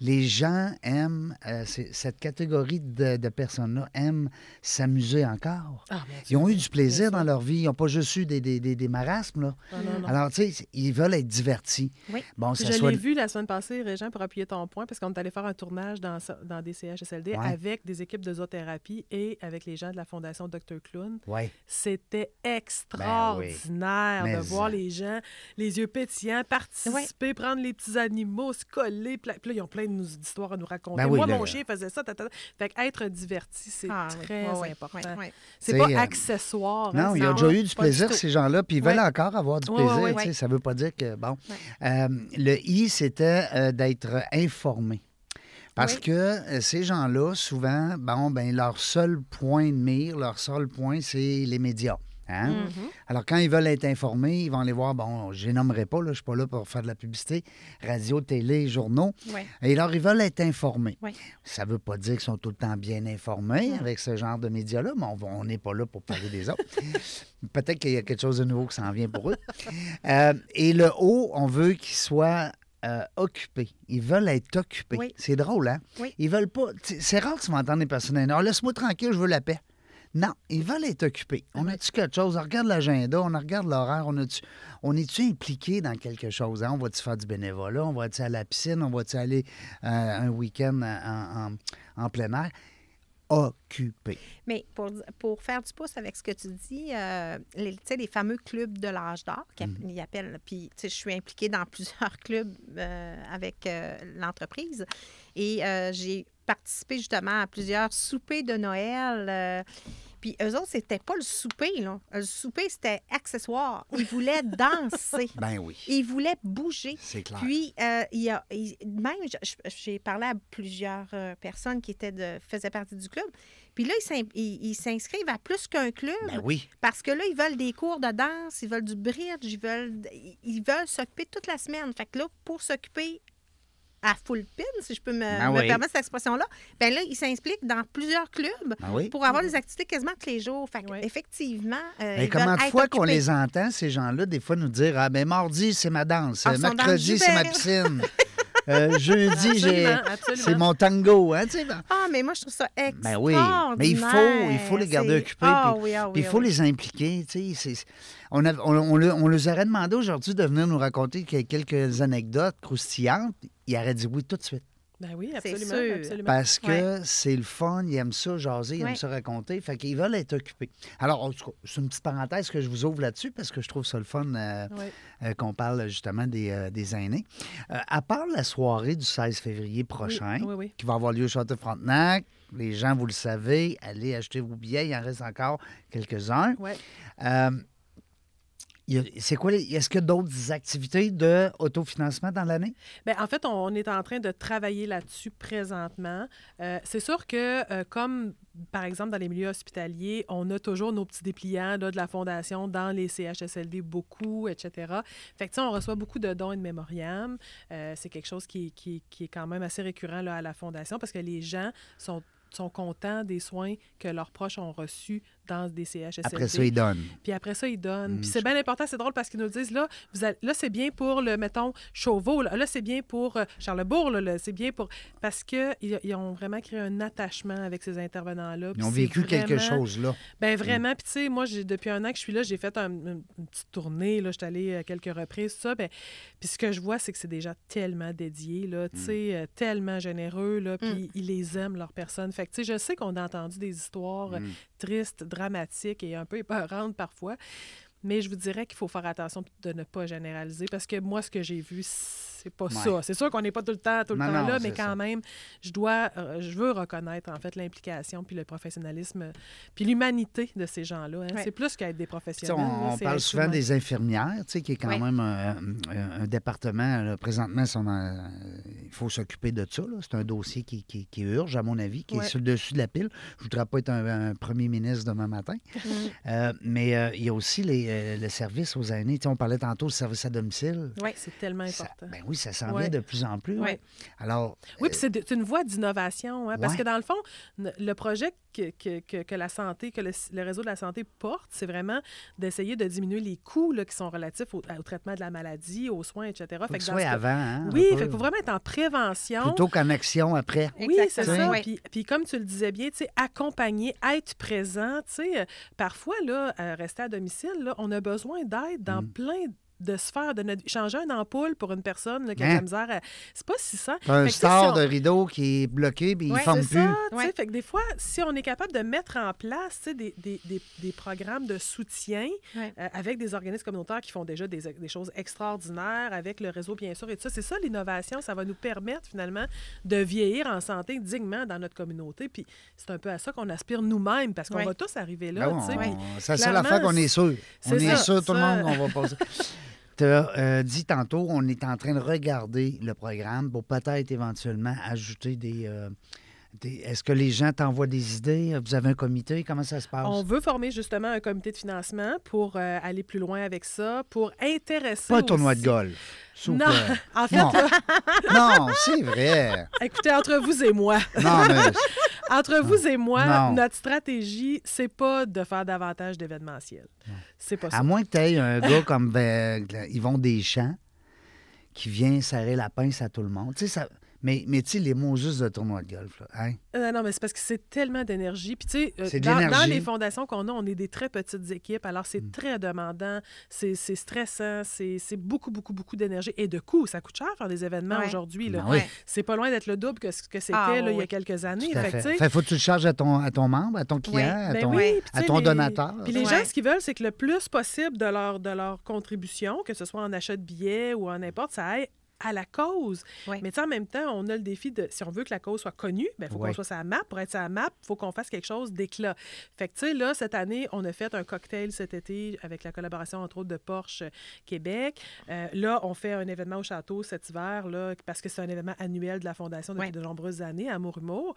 Les gens aiment, euh, cette catégorie de, de personnes-là aiment s'amuser encore. Ah, Ils ont eu du plaisir dans leur vie. Ils n'ont pas juste eu des, des, des, des marasmes. Là. Non, non, non. Alors, tu sais, ils veulent être divertis. Oui. Bon, ça Je soit... l'ai vu la semaine passée, Régent, pour appuyer ton point, parce qu'on est allé faire un tournage dans, des CHSLD Ouais. avec des équipes de zoothérapie et avec les gens de la Fondation Dr. Clown. Ouais. C'était extraordinaire Ben oui. de Mais voir ça. les gens, les yeux pétillants, participer, prendre les petits animaux, se coller. Puis là, puis là, ils ont plein de nous- d'histoires à nous raconter. Ben oui, Moi, là- mon chien faisait ça. tata. Fait qu'être diverti, c'est Ah très Oui, important. Oui, oui. C'est pas euh, accessoire. Non, hein, ils ont déjà eu du plaisir, ces gens-là, puis ils veulent encore avoir du plaisir. Ça ne veut pas dire que, bon. Euh, le I, c'était euh, d'être informé. Parce Oui. que euh, ces gens-là, souvent, bon, ben, leur seul point de mire, leur seul point, c'est les médias. Hein? Mhm. Alors, quand ils veulent être informés, ils vont aller voir, bon, je les nommerai pas, là, je ne suis pas là pour faire de la publicité, radio, télé, journaux. Oui. Et alors, ils veulent être informés. Oui. Ça ne veut pas dire qu'ils sont tout le temps bien informés Non. avec ce genre de médias-là, mais on n'est pas là pour parler des autres. Peut-être qu'il y a quelque chose de nouveau qui s'en vient pour eux. Euh, et le haut, on veut qu'ils soient euh, occupés. Ils veulent être occupés. Oui. C'est drôle, hein? Oui. Ils veulent pas. C'est rare que tu vas entendre des personnes aînées. Ah, laisse-moi tranquille, je veux la paix. Non, ils veulent être occupés. On a-tu quelque chose? On regarde l'agenda, on regarde l'horaire, on, a-tu- on est-tu impliqué dans quelque chose? hein? On va-tu faire du bénévolat? On va-tu à la piscine? On va-tu aller euh, un week-end en, en- en plein air? occupé. Mais pour, pour faire du pouce avec ce que tu dis, euh, les, tu sais, les fameux clubs de l'âge d'or, Mm. qu'ils appellent, puis je suis impliquée dans plusieurs clubs euh, avec euh, l'entreprise et j'ai participé justement à plusieurs soupers de Noël. euh, puis eux autres, c'était pas le souper, là. Le souper, c'était accessoire. Ils voulaient danser. Ben oui, Ils voulaient bouger. c'est clair. Puis, euh, il y a, il- même, j'ai parlé à plusieurs euh, personnes qui étaient de, faisaient partie du club. Puis là, ils s'in- ils ils s'inscrivent à plus qu'un club Ben oui. parce que là, ils veulent des cours de danse, ils veulent du bridge, ils veulent ils veulent s'occuper toute la semaine. Fait que là, pour s'occuper à full pin, si je peux me, Ben me oui. permettre cette expression-là, ben là, ils s'impliquent dans plusieurs clubs Ben oui. pour avoir des activités quasiment tous les jours. Fait que, Oui. effectivement, euh, Et veulent de fois qu'on les entend, ces gens-là, des fois nous dire Ah, ben mardi, c'est ma danse. Ah, mercredi, c'est ma piscine. Euh, jeudi, j'ai. C'est mon tango. Hein, ben- Ah, mais moi, je trouve ça Ben oui, extraordinaire. mais il faut, il faut les garder occupés. Ah puis- oui, ah oui, puis il ah faut oui. les impliquer. On, a- on, on le- on leur aurait demandé aujourd'hui de venir nous raconter que- quelques anecdotes croustillantes. Ils auraient dit oui tout de suite. Ben oui, absolument. sûr. absolument. Parce que c'est le fun, ils aiment ça jaser, ils aiment Ouais. ça raconter. Fait qu'ils veulent être occupés. Alors, en tout cas, c'est une petite parenthèse que je vous ouvre là-dessus parce que je trouve ça le fun euh, Ouais. euh, qu'on parle justement des, euh, des aînés. Euh, à part la soirée du 16 février prochain, Oui, oui. qui va avoir lieu au Château-Frontenac, les gens, vous le savez, allez acheter vos billets, il en reste encore quelques-uns. Ouais. Euh, il y a- c'est quoi, est-ce qu'il y a d'autres activités d'autofinancement dans l'année? Bien, en fait, on est en train de travailler là-dessus présentement. Euh, c'est sûr que, euh, comme par exemple dans les milieux hospitaliers, on a toujours nos petits dépliants là, de la Fondation dans les CHSLD, beaucoup, etc. Fait que, on reçoit beaucoup de dons et de mémoriam. Euh, c'est quelque chose qui, qui- qui est quand même assez récurrent là, à la Fondation parce que les gens sont sont contents des soins que leurs proches ont reçus dans des CHSLD. Après ça, ils donnent. Puis après ça, ils donnent. Mm, Puis c'est bien important, c'est drôle parce qu'ils nous disent là, vous allez- là c'est bien pour le, mettons, Chauveau, là, Là, c'est bien pour euh, Charlebourg, là, là, c'est bien pour. Parce qu'ils ils ont vraiment créé un attachement avec ces intervenants-là. Ils ont vécu quelque chose, là. Ben vraiment. Puis tu sais, moi, depuis un an que je suis là, j'ai fait un- une, petite tournée. Là, je suis allée à quelques reprises, tout ça. Ben, puis ce que je vois, c'est que c'est des gens tellement dédiés, là, tu sais, euh, tellement généreux, là, puis ils les aiment, leur personne. Fait que, tu sais, je sais qu'on a entendu des histoires euh, Mm. tristes, dramatiques et un peu épeurantes parfois. Mais je vous dirais qu'il faut faire attention de ne pas généraliser parce que moi, ce que j'ai vu, c'est pas Ouais. ça. C'est sûr qu'on n'est pas tout le temps, tout le Non, temps non, là, mais ça. quand même, je dois, euh, je veux reconnaître en fait l'implication puis le professionnalisme euh, puis l'humanité de ces gens-là. hein. Ouais. C'est plus qu'être des professionnels. on, là, on c'est parle souvent humain. des infirmières, tu sais, qui est quand même un, un- département. là, présentement, il faut s'occuper de ça. C'est un dossier qui, qui- qui urge, à mon avis, qui Ouais. est sur le dessus de la pile. Je ne voudrais pas être un, un premier ministre demain matin. Mm. Euh, mais euh, il y a aussi les, euh, le service aux aînés. Tu sais, on parlait tantôt du service à domicile. Oui, c'est tellement Ça- important. ben oui, ça s'en Ouais. vient de plus en plus. Ouais. Alors, Oui, puis c'est une voie d'innovation. hein, Parce que dans le fond, le projet que, que- que- que la santé, que le, le réseau de la santé porte, c'est vraiment d'essayer de diminuer les coûts là, qui sont relatifs au, au traitement de la maladie, aux soins, etc. faut Fait que que soit avant. hein, Oui, fait faut vraiment être en prévention. Plutôt qu'en action après. Oui, c'est ça. Oui. Puis, puis comme tu le disais bien, tu sais, accompagner, être présent, tu sais, euh, parfois, là, à rester à domicile, là, on a besoin d'aide dans Mm. plein de de notre vie. Changer une ampoule pour une personne là, qui a de Hein? la misère, à- c'est pas si ça. Un star si on- de rideau qui est bloqué puis il Ouais, forme c'est plus. ça, tu sais, Ouais. fait que des fois, si on est capable de mettre en place tu sais, des, des, des, des programmes de soutien Ouais. euh, avec des organismes communautaires qui font déjà des, des choses extraordinaires, avec le réseau, bien sûr, et tout ça, c'est ça l'innovation. Ça va nous permettre finalement de vieillir en santé dignement dans notre communauté. Puis c'est un peu à ça qu'on aspire nous-mêmes, parce qu'on Ouais. va tous arriver là. Ben on- C'est la seule affaire qu'on est sûr. On c'est est ça, sûr, tout le monde, qu'on va passer. As dit tantôt, on est en train de regarder le programme pour peut-être éventuellement ajouter des. euh, des- Est-ce que les gens t'envoient des idées? Vous avez un comité? Comment ça se passe? On veut former justement un comité de financement pour euh, aller plus loin avec ça, pour intéresser. Pas un tournoi de golf. Non, en fait, Non. Non, c'est vrai. écoutez, entre vous et moi, Non, mais Entre vous et moi, Non. notre stratégie, c'est pas de faire davantage d'événementiel. C'est pas ça. à moins que tu aies un gars comme ben, Yvon Deschamps qui vient serrer la pince à tout le monde. Tu sais, ça... Mais, mais tu sais, les mots juste de tournoi de golf, là, hein? Euh, non, mais c'est parce que c'est tellement d'énergie. Puis, tu sais, euh, dans, les fondations qu'on a, on est des très petites équipes. Alors, c'est Mm. très demandant, c'est c'est stressant, c'est c'est beaucoup, beaucoup, beaucoup d'énergie. Et de coût, ça coûte cher faire des événements Ouais. aujourd'hui. là. Ben oui. C'est pas loin d'être le double que ce que c'était Ah, il y a quelques années. Tout à Fait fait. faut que tu le charges à ton, à ton membre, à ton client, à Ben ton, tu à ton les- donateur. Puis les Ouais. gens, ce qu'ils veulent, c'est que le plus possible de leur, de leur contribution, que ce soit en achat de billets ou en n'importe, ça aille à la cause. Ouais. Mais tu sais, en même temps, on a le défi de, si on veut que la cause soit connue, il faut Ouais. qu'on soit sur la map. Pour être sur la map, il faut qu'on fasse quelque chose d'éclat. Fait que, tu sais, là, cette année, on a fait un cocktail cet été avec la collaboration, entre autres, de Porsche Québec. Euh, là, on fait un événement au château cet hiver, là, parce que c'est un événement annuel de la Fondation depuis Ouais. de nombreuses années, Amour Humour.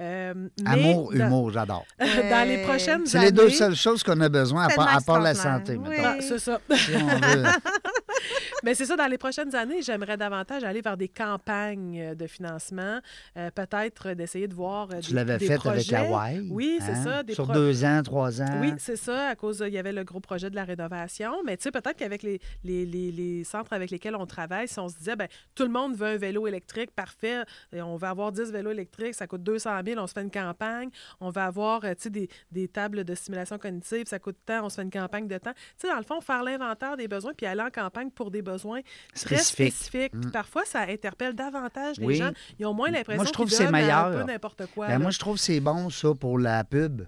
Euh, Amour, dans- humour, j'adore. dans les prochaines C'est années... les deux seules choses qu'on a besoin, à part, Tellement à part la santé. Ah, c'est ça. Si on veut. Mais c'est ça, dans les prochaines années, j'aimerais davantage aller vers des campagnes de financement, euh, peut-être d'essayer de voir euh, Tu des, l'avais des fait projets. avec. Oui, c'est hein? ça. Des Sur deux ans, trois ans. Oui, c'est ça, à cause, il y avait le gros projet de la rénovation. Mais tu sais, peut-être qu'avec les, les, les- les centres avec lesquels on travaille, si on se disait, ben tout le monde veut un vélo électrique, parfait, et on va avoir 10 vélos électriques, ça coûte 200 000, on se fait une campagne. On va avoir, euh, tu sais, des, des tables de stimulation cognitive, ça coûte tant, on se fait une campagne de temps. Tu sais, dans le fond, faire l'inventaire des besoins puis aller en campagne pour des besoins très Spécifique. spécifiques. Puis parfois, ça interpelle davantage les Oui. gens. Ils ont moins l'impression je trouve qu'ils que c'est meilleur. un peu n'importe quoi. Ben, moi, je trouve que c'est bon, ça, pour la pub.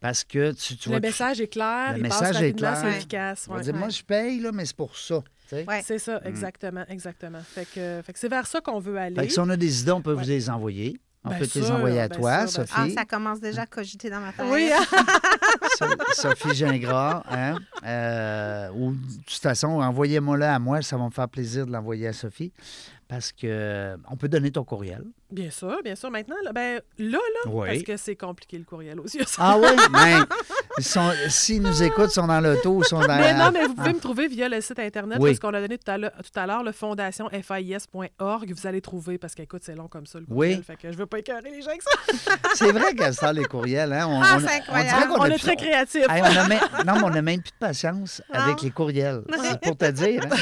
Parce que tu, tu le message est clair, le il passe message est rapidement, c'est clair. efficace. dire, moi, je paye, là, mais c'est pour ça. Ouais. C'est ça, exactement, exactement. Fait que, fait que c'est vers ça qu'on veut aller. Fait que si on a des idées, on peut Ouais. vous les envoyer. On Bien peut te les sûr, envoyer à toi, sûr, bien Ah, Sophie. ça commence déjà à cogiter dans ma tête. Oui, Sophie Gingras. Hein? Euh, ou de toute façon, envoyez-moi-le à moi. Ça va me faire plaisir de l'envoyer à Sophie. Parce que euh, on peut donner ton courriel. Bien sûr, bien sûr. Maintenant, là, ben, là, là Oui. parce que c'est compliqué le courriel aussi. Ah oui? Ben, ils sont- s'ils nous écoutent, ils sont dans l'auto, ils sont dans Mais non, mais vous pouvez me trouver via le site Internet, Ah. Oui. parce qu'on a donné tout à l'heure, tout à l'heure, le fondationfis.org. Vous allez trouver, parce qu'écoute, c'est long comme ça, le Oui. courriel. Fait que je veux pas écœurer les gens avec ça. C'est vrai qu'à ça, les courriels. Hein? On, Ah, c'est incroyable. dirait qu'on On est plus- très créatifs. Hey, on a même- non, mais on n'a même plus de patience avec les courriels. C'est pour te dire. hein.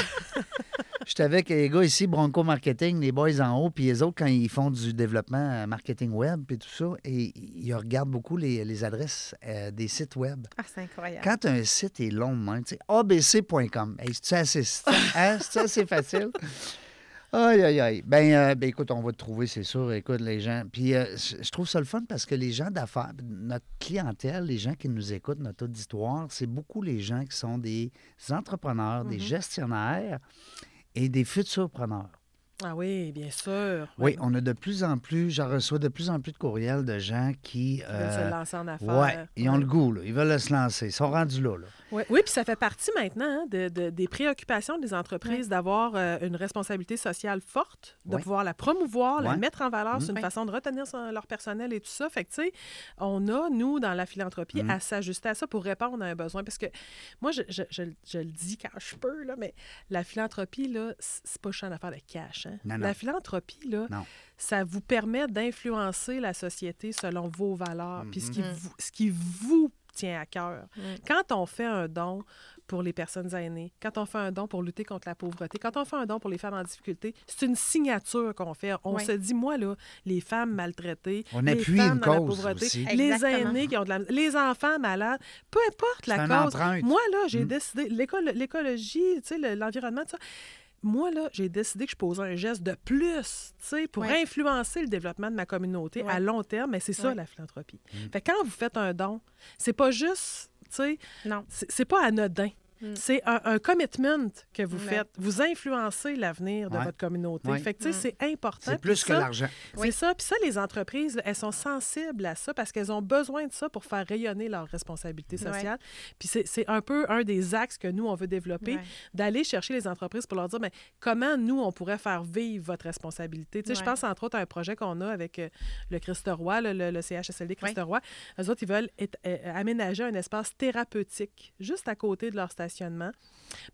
J'étais avec les gars ici, Bronco Marketing, les boys en haut, puis les autres, quand ils font du développement euh, marketing web et tout ça, et ils regardent beaucoup les, les adresses euh, des sites web. Ah, c'est incroyable. Quand un site est long, même, tu sais, abc.com, hey, c'est assez, hein, c'est assez facile? Aïe, aïe, aïe. Ben, euh, ben, écoute, on va te trouver, c'est sûr. Écoute, les gens. Puis, euh, je je trouve ça le fun parce que les gens d'affaires, notre clientèle, les gens qui nous écoutent, notre auditoire, c'est beaucoup les gens qui sont des entrepreneurs, des gestionnaires et des futurs preneurs. Ah oui, bien sûr. Oui, on a de plus en plus, j'en reçois de plus en plus de courriels de gens qui. Ils veulent euh, se lancer en affaires. ouais, ils ont Ouais. le goût, là. Ils veulent se lancer. Ils sont rendus là. là. Oui, oui, puis ça fait partie maintenant hein, de, de- des préoccupations des entreprises d'avoir euh, une responsabilité sociale forte, de pouvoir la promouvoir, la mettre en valeur. C'est une façon de retenir son- leur personnel et tout ça. Fait que, tu sais, on a, nous, dans la philanthropie, Mm. à s'ajuster à ça pour répondre à un besoin. Parce que moi, je, je- je- je le dis quand je peux, là, mais la philanthropie, là, c'est pas juste une affaire de cash. hein. Non, non. La philanthropie, là, Non. ça vous permet d'influencer la société selon vos valeurs, puis ce qui, Mhm. vous, ce qui vous tient à cœur. Mm. Quand on fait un don pour les personnes aînées, quand on fait un don pour lutter contre la pauvreté, quand on fait un don pour les femmes en difficulté, c'est une signature qu'on fait. On Oui. se dit, moi, là, les femmes maltraitées, On les femmes une dans la pauvreté, aussi. les Exactement. aînés qui ont de la... les enfants malades, peu importe la cause. empreinte. Moi, là, j'ai Mm. décidé, l'école- l'écologie, tu sais, le- l'environnement, tout ça, moi, là, j'ai décidé que je posais un geste de plus, tu sais, pour Ouais. influencer le développement de ma communauté à long terme, mais c'est ça, Ouais. la philanthropie. Fait que quand vous faites un don, c'est pas juste, tu sais, Non. c'est c'est pas anodin. Mm. C'est un, un commitment que vous Ouais. faites. Vous influencez l'avenir de Ouais. votre communauté. Ouais. Fait que, tu sais, c'est important. C'est plus que l'argent. c'est ça. Puis ça, les entreprises, elles sont sensibles à ça parce qu'elles ont besoin de ça pour faire rayonner leur responsabilité Ouais. sociale. Puis c'est c'est un peu un des axes que nous, on veut développer, Ouais. d'aller chercher les entreprises pour leur dire, mais comment nous, on pourrait faire vivre votre responsabilité? Tu sais, Je pense entre autres à un projet qu'on a avec euh, le Christ Roi, le, le- le CHSLD Christ Roi. Eux autres, ils veulent être- euh, aménager un espace thérapeutique juste à côté de leur station stationnement.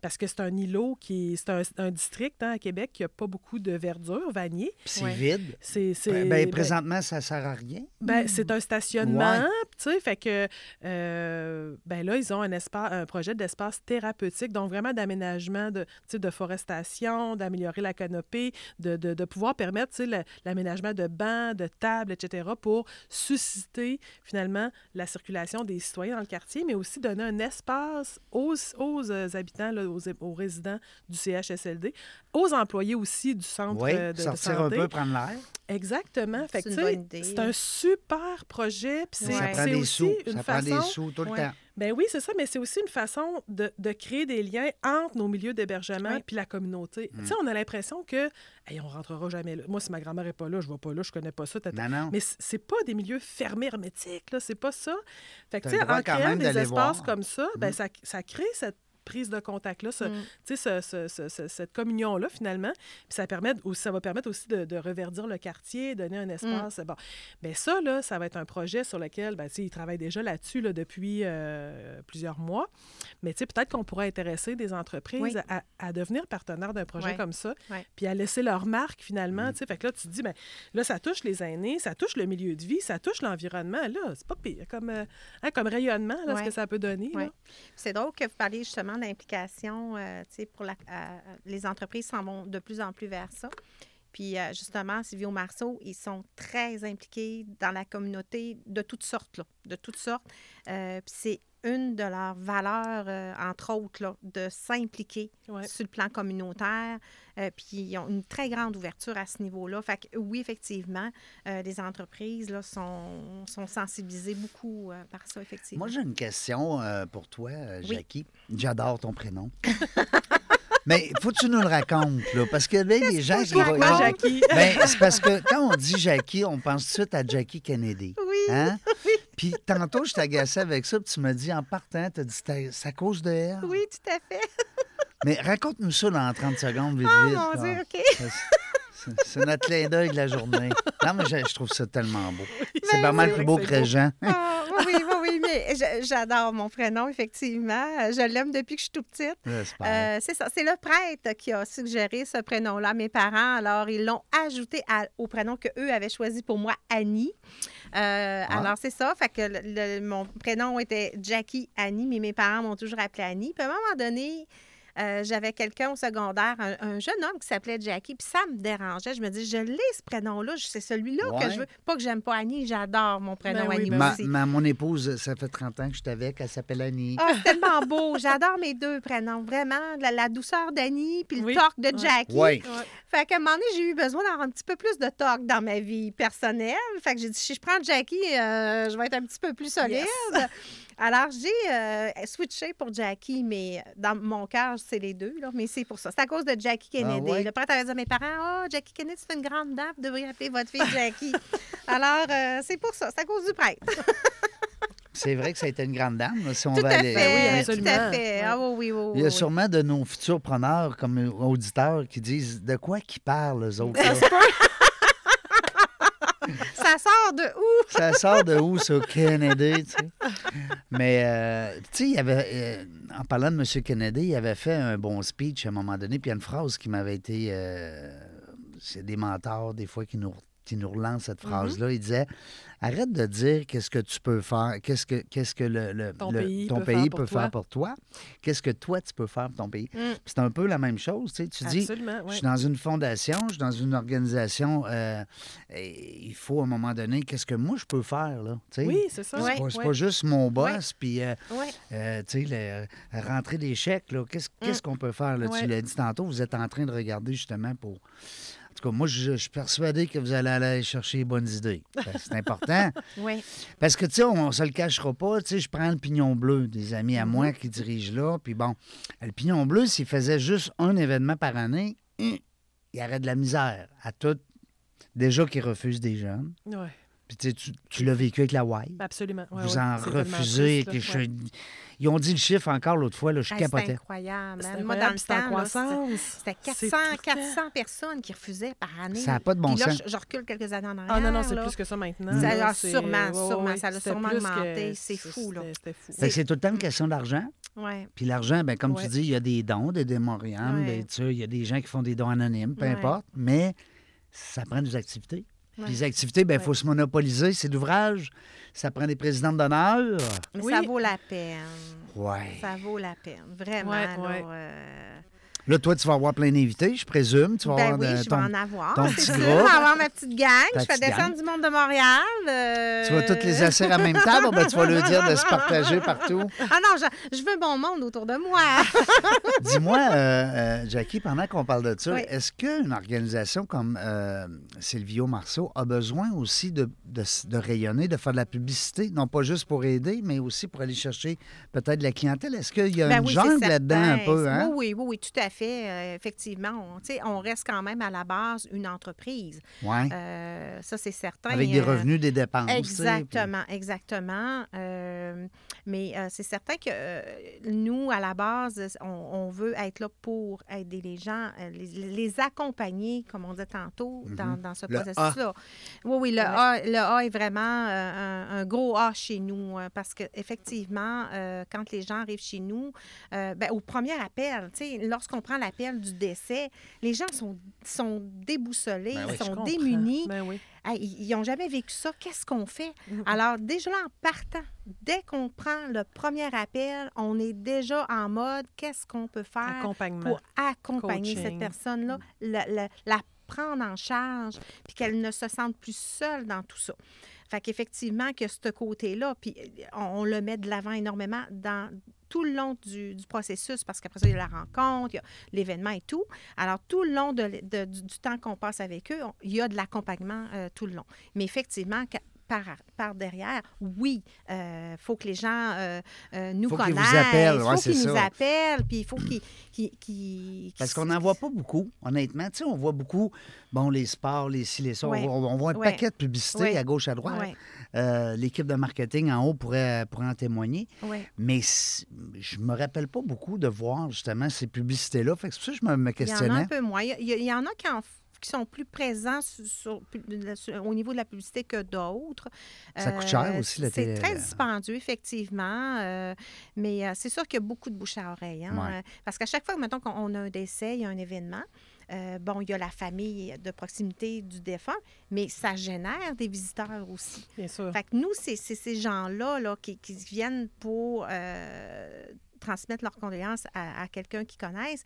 Parce que c'est un îlot qui est- c'est un, un district hein, à Québec qui n'a pas beaucoup de verdure, Vanier. Puis c'est Ouais. vide. C'est, c'est, Ben, ben- présentement, ça sert à rien. ben, c'est un stationnement, Ouais. tu sais, fait que, euh, ben là, ils ont un, espace, un projet d'espace thérapeutique, donc vraiment d'aménagement de, tu sais, de forestation, d'améliorer la canopée, de, de, de pouvoir permettre, tu sais, le- l'aménagement de bancs, de tables, etc., pour susciter, finalement, la circulation des citoyens dans le quartier, mais aussi donner un espace aux, aux euh, habitants, là, aux, aux résidents du CHSLD, aux employés aussi du centre Oui, euh, de, de sortir un santé. peu, prendre l'air. Exactement. Fait que, C'est un super projet. puis c'est Ouais. Ça prend des aussi sous. une Ça prend des façon. sous tout le Ouais. temps. Ben oui, c'est ça, mais c'est aussi une façon de, de créer des liens entre nos milieux d'hébergement Oui. puis la communauté. Mm. Tu sais, on a l'impression que, hey, on rentrera jamais là. Moi, si ma grand-mère est pas là, je vais pas là, je connais pas ça. Non, non. Mais c'est pas des milieux fermés hermétiques, là, c'est pas ça. Fait que, tu sais, en créant des espaces voir. comme ça, ben, Mm. ça, ça crée cette prise de contact-là, ce- Mm. tu sais, ce- ce- ce- ce- cette communion-là, finalement. Puis ça, permet aussi, ça va permettre aussi de, de reverdir le quartier, donner un espace. Bon, bien ça, là, ça va être un projet sur lequel, ben, tu sais, ils travaillent déjà là-dessus là, depuis euh, plusieurs mois. Mais tu sais, peut-être qu'on pourrait intéresser des entreprises Oui. à, à devenir partenaires d'un projet comme ça, puis à laisser leur marque, finalement. Tu sais, fait que là, tu te dis, ben, là, ça touche les aînés, ça touche le milieu de vie, ça touche l'environnement. Là, c'est pas pire comme, euh, hein, comme rayonnement, là, ce que ça peut donner. C'est drôle que vous parliez justement d'implication. euh, tu sais, pour la, euh, les entreprises s'en vont de plus en plus vers ça. Puis euh, justement, Silvio Marceau, ils sont très impliqués dans la communauté de toutes sortes, de toutes sortes. Euh, puis c'est une de leurs valeurs, euh, entre autres, là, de s'impliquer Ouais. sur le plan communautaire. Euh, puis ils ont une très grande ouverture à ce niveau-là. Fait que oui, effectivement, euh, les entreprises là, sont, sont sensibilisées beaucoup euh, par ça, effectivement. Moi, j'ai une question euh, pour toi, Oui. Jackie. J'adore ton prénom. Mais faut que tu nous le racontes, là, parce que ben, les gens qui vont- Jackie? Ben, c'est parce que quand on dit Jackie, on pense tout de suite à Jackie Kennedy. Oui. Hein? Puis tantôt, je t'agaçais avec ça, puis tu m'as dit en partant, tu as dit c'est à cause de elle. Oui, tout à fait. Mais raconte-nous ça dans 30 secondes, vite, Oh vite. mon. Dieu, OK. C'est- notre clin d'œil de la journée. Non, mais je, je trouve ça tellement beau. C'est Ben pas mal oui. plus beau que. Régent. Ah, oui, oui, oui, mais je- j'adore mon prénom, effectivement. Je l'aime depuis que je suis tout petite. Euh, c'est ça, c'est le prêtre qui a suggéré ce prénom-là à mes parents. Alors, ils l'ont ajouté à- au prénom qu'eux avaient choisi pour moi, Annie. Euh, Alors, c'est ça. Fait que le- le- mon prénom était Jackie Annie, mais mes parents m'ont toujours appelé Annie. Puis à un moment donné, euh, j'avais quelqu'un au secondaire, un, un jeune homme qui s'appelait Jackie, puis ça me dérangeait. Je me dis, je l'ai ce prénom-là, c'est celui-là Ouais. que je veux. Pas que j'aime pas Annie, j'adore mon prénom Ben oui, Annie ben Ma, aussi. ma- mon épouse, ça fait 30 ans que je suis avec, elle s'appelle Annie. Ah, c'est tellement beau. J'adore mes deux prénoms. Vraiment, la, la douceur d'Annie puis le Oui. torque de. Jackie. Oui. Ouais. Fait qu'à un moment donné, j'ai eu besoin d'avoir un petit peu plus de torque dans ma vie personnelle. Fait que j'ai dit, si je prends Jackie, euh, je vais être un petit peu plus solide. Alors, j'ai euh, switché pour Jackie, mais dans mon cœur, c'est les deux. Là, mais c'est pour ça. C'est à cause de Jackie Kennedy. Ah ouais? Le prêtre avait dit à mes parents, « Oh, Jackie Kennedy, c'est une grande dame, vous devriez appeler votre fille Jackie. » Alors, euh, c'est pour ça. C'est à cause du prêtre. C'est vrai que ça a été une grande dame. là, si on Tout va à aller- fait. oui, tout à fait. Ouais. Ah oui, oui, oui. Il y a oui. sûrement de nos futurs preneurs comme auditeurs qui disent de quoi qu'ils parlent, eux autres. Ça sort de où? Ça sort de où, ça, Kennedy, tu sais? Mais, euh, tu sais, il avait, euh, en parlant de M. Kennedy, il avait fait un bon speech à un moment donné, puis il y a une phrase qui m'avait été... euh, c'est des mentors, des fois, qui nous, qui nous relancent cette Mm-hmm. phrase-là. Il disait, arrête de dire qu'est-ce que tu peux faire, qu'est-ce que, qu'est-ce que le, le- Ton le- pays ton peut pays faire peut pour toi. faire pour toi, qu'est-ce que toi, tu peux faire pour ton pays. Mm. C'est un peu la même chose, tu sais. Tu dis, je suis dans une fondation, je suis dans une organisation. euh, et il faut à un moment donné, qu'est-ce que moi je peux faire là tu sais? Oui, c'est ça. C'est Ouais, pas, ouais. pas juste mon boss, puis euh, euh, tu sais, rentrer des chèques, là, qu'est-ce, qu'est-ce qu'on peut faire? Là? Tu l'as dit tantôt, vous êtes en train de regarder justement pour. En tout cas, moi, je, je suis persuadé que vous allez aller chercher les bonnes idées. C'est important. Oui. Parce que, tu sais, on ne se le cachera pas. Tu sais, je prends le pignon bleu, des amis à moi qui dirigent là. Puis bon, le pignon bleu, s'il faisait juste un événement par année, hum, il y aurait de la misère à tout. Déjà qu'ils refusent des jeunes. Ouais. Puis tu, sais, tu, tu l'as vécu avec la Y. Absolument. Ouais, Vous ouais, en refusez. triste, que là. je- Ouais. Ils ont dit le chiffre encore l'autre fois, là, je Hey, c'est capotais. incroyable. C'est hein. Moi, dans incroyable, le temps, là, c'était- croissance. c'était C'est 400, tout le temps. 400 personnes qui refusaient par année. Ça n'a pas de bon Puis là, sens. je, je recule quelques années en arrière. Ah non, non, c'est plus que ça maintenant. Ça là, a c'est- sûrement, ouais, sûrement, ouais, ça a sûrement plus que- augmenté, c'est fou, là. c'était- C'était fou. Fait que c'est tout le temps une question d'argent. Ouais. Puis l'argent, ben, comme tu dis, il y a des dons, des démoriums, Ouais. ben, tu sais, il y a des gens qui font des dons anonymes, peu importe, mais ça prend des activités. Ouais. Puis les activités, il ben, Ouais. faut se monopoliser. C'est d'ouvrage, ça prend des présidents d'honneur. Mais Oui. ça vaut la peine. Ouais. Ça vaut la peine. Vraiment. Ouais, là, ouais. euh, Là, toi, tu vas avoir plein d'invités, je présume. Tu vas Ben avoir oui, de- je ton- vais en avoir. c'est sûr. Je vais avoir ma petite gang. Ta je fais petite descendre du monde de Montréal. euh, Tu vas toutes les asseoir à même table, ben, tu vas leur dire de se partager partout. Ah non, je, je veux bon monde autour de moi. Dis-moi, euh, euh, Jackie, pendant qu'on parle de ça, Oui. est-ce qu'une organisation comme euh, Silvio Marceau a besoin aussi de, de s- de rayonner, de faire de la publicité, non pas juste pour aider, mais aussi pour aller chercher peut-être de la clientèle? Est-ce qu'il y a Ben une oui, jungle là-dedans un peu? Hein? Oui, oui, oui, oui, tout à fait. Euh, effectivement, on, reste quand même à la base une entreprise. Ouais. Euh, ça, c'est certain. Avec des Euh, revenus, des dépenses. puis- Exactement, exactement. Mais euh, c'est certain que euh, nous, à la base, on, on veut être là pour aider les gens, euh, les, les accompagner, comme on disait tantôt, dans, dans ce processus-là. Oui, oui, le, Ouais. A, le A est vraiment un, un gros A chez nous, parce qu'effectivement, quand les gens arrivent chez nous, ben, au premier appel, lorsqu'on prend l'appel du décès, les gens sont, sont déboussolés, Ben oui, Je sont démunis. Ben oui. Ils n'ont jamais vécu ça. Qu'est-ce qu'on fait? Mhm. Alors, déjà là, en partant, dès qu'on prend le premier appel, on est déjà en mode qu'est-ce qu'on peut faire pour accompagner cette personne-là, la, la- la prendre en charge, puis qu'elle ne se sente plus seule dans tout ça. Fait qu'effectivement, que ce côté-là, puis on, on le met de l'avant énormément dans tout le long du, processus, parce qu'après ça, il y a la rencontre, il y a l'événement et tout. Alors, tout le long du, temps qu'on passe avec eux, il y a de l'accompagnement euh, tout le long. Mais effectivement, par, par derrière, oui, il faut que les gens euh, euh, nous Faut connaissent. appellent, Il ouais, faut qu'ils nous appellent, puis il faut qu'ils... Parce qu'on n'en voit pas beaucoup, honnêtement. Tu sais, on voit beaucoup, bon, les sports, les ci, les ça. Ouais. On, on voit un Ouais. paquet de publicités à gauche, à droite. Euh, L'équipe de marketing en haut pourrait, pourrait en témoigner. Mais je me rappelle pas beaucoup de voir justement ces publicités-là. Fait que c'est pour ça que je me, me Il y en a questionnais. un peu moins. Il y, a- il en a qui, en qui sont plus présents sur- sur- sur- au niveau de la publicité que d'autres. Ça coûte cher Euh, aussi, la C'est télé- très dispendieux, effectivement. euh, mais euh, c'est sûr qu'il y a beaucoup de bouche à oreille. hein, Ouais. euh, parce qu'à chaque fois, mettons qu'on a un décès, il y a un événement. euh, bon, il y a la famille de proximité du défunt, mais ça génère des visiteurs aussi. Bien sûr. Fait que nous, c'est c'est ces gens-là là, qui, qui viennent pour euh, transmettre leurs condoléances à, à quelqu'un qu'ils connaissent.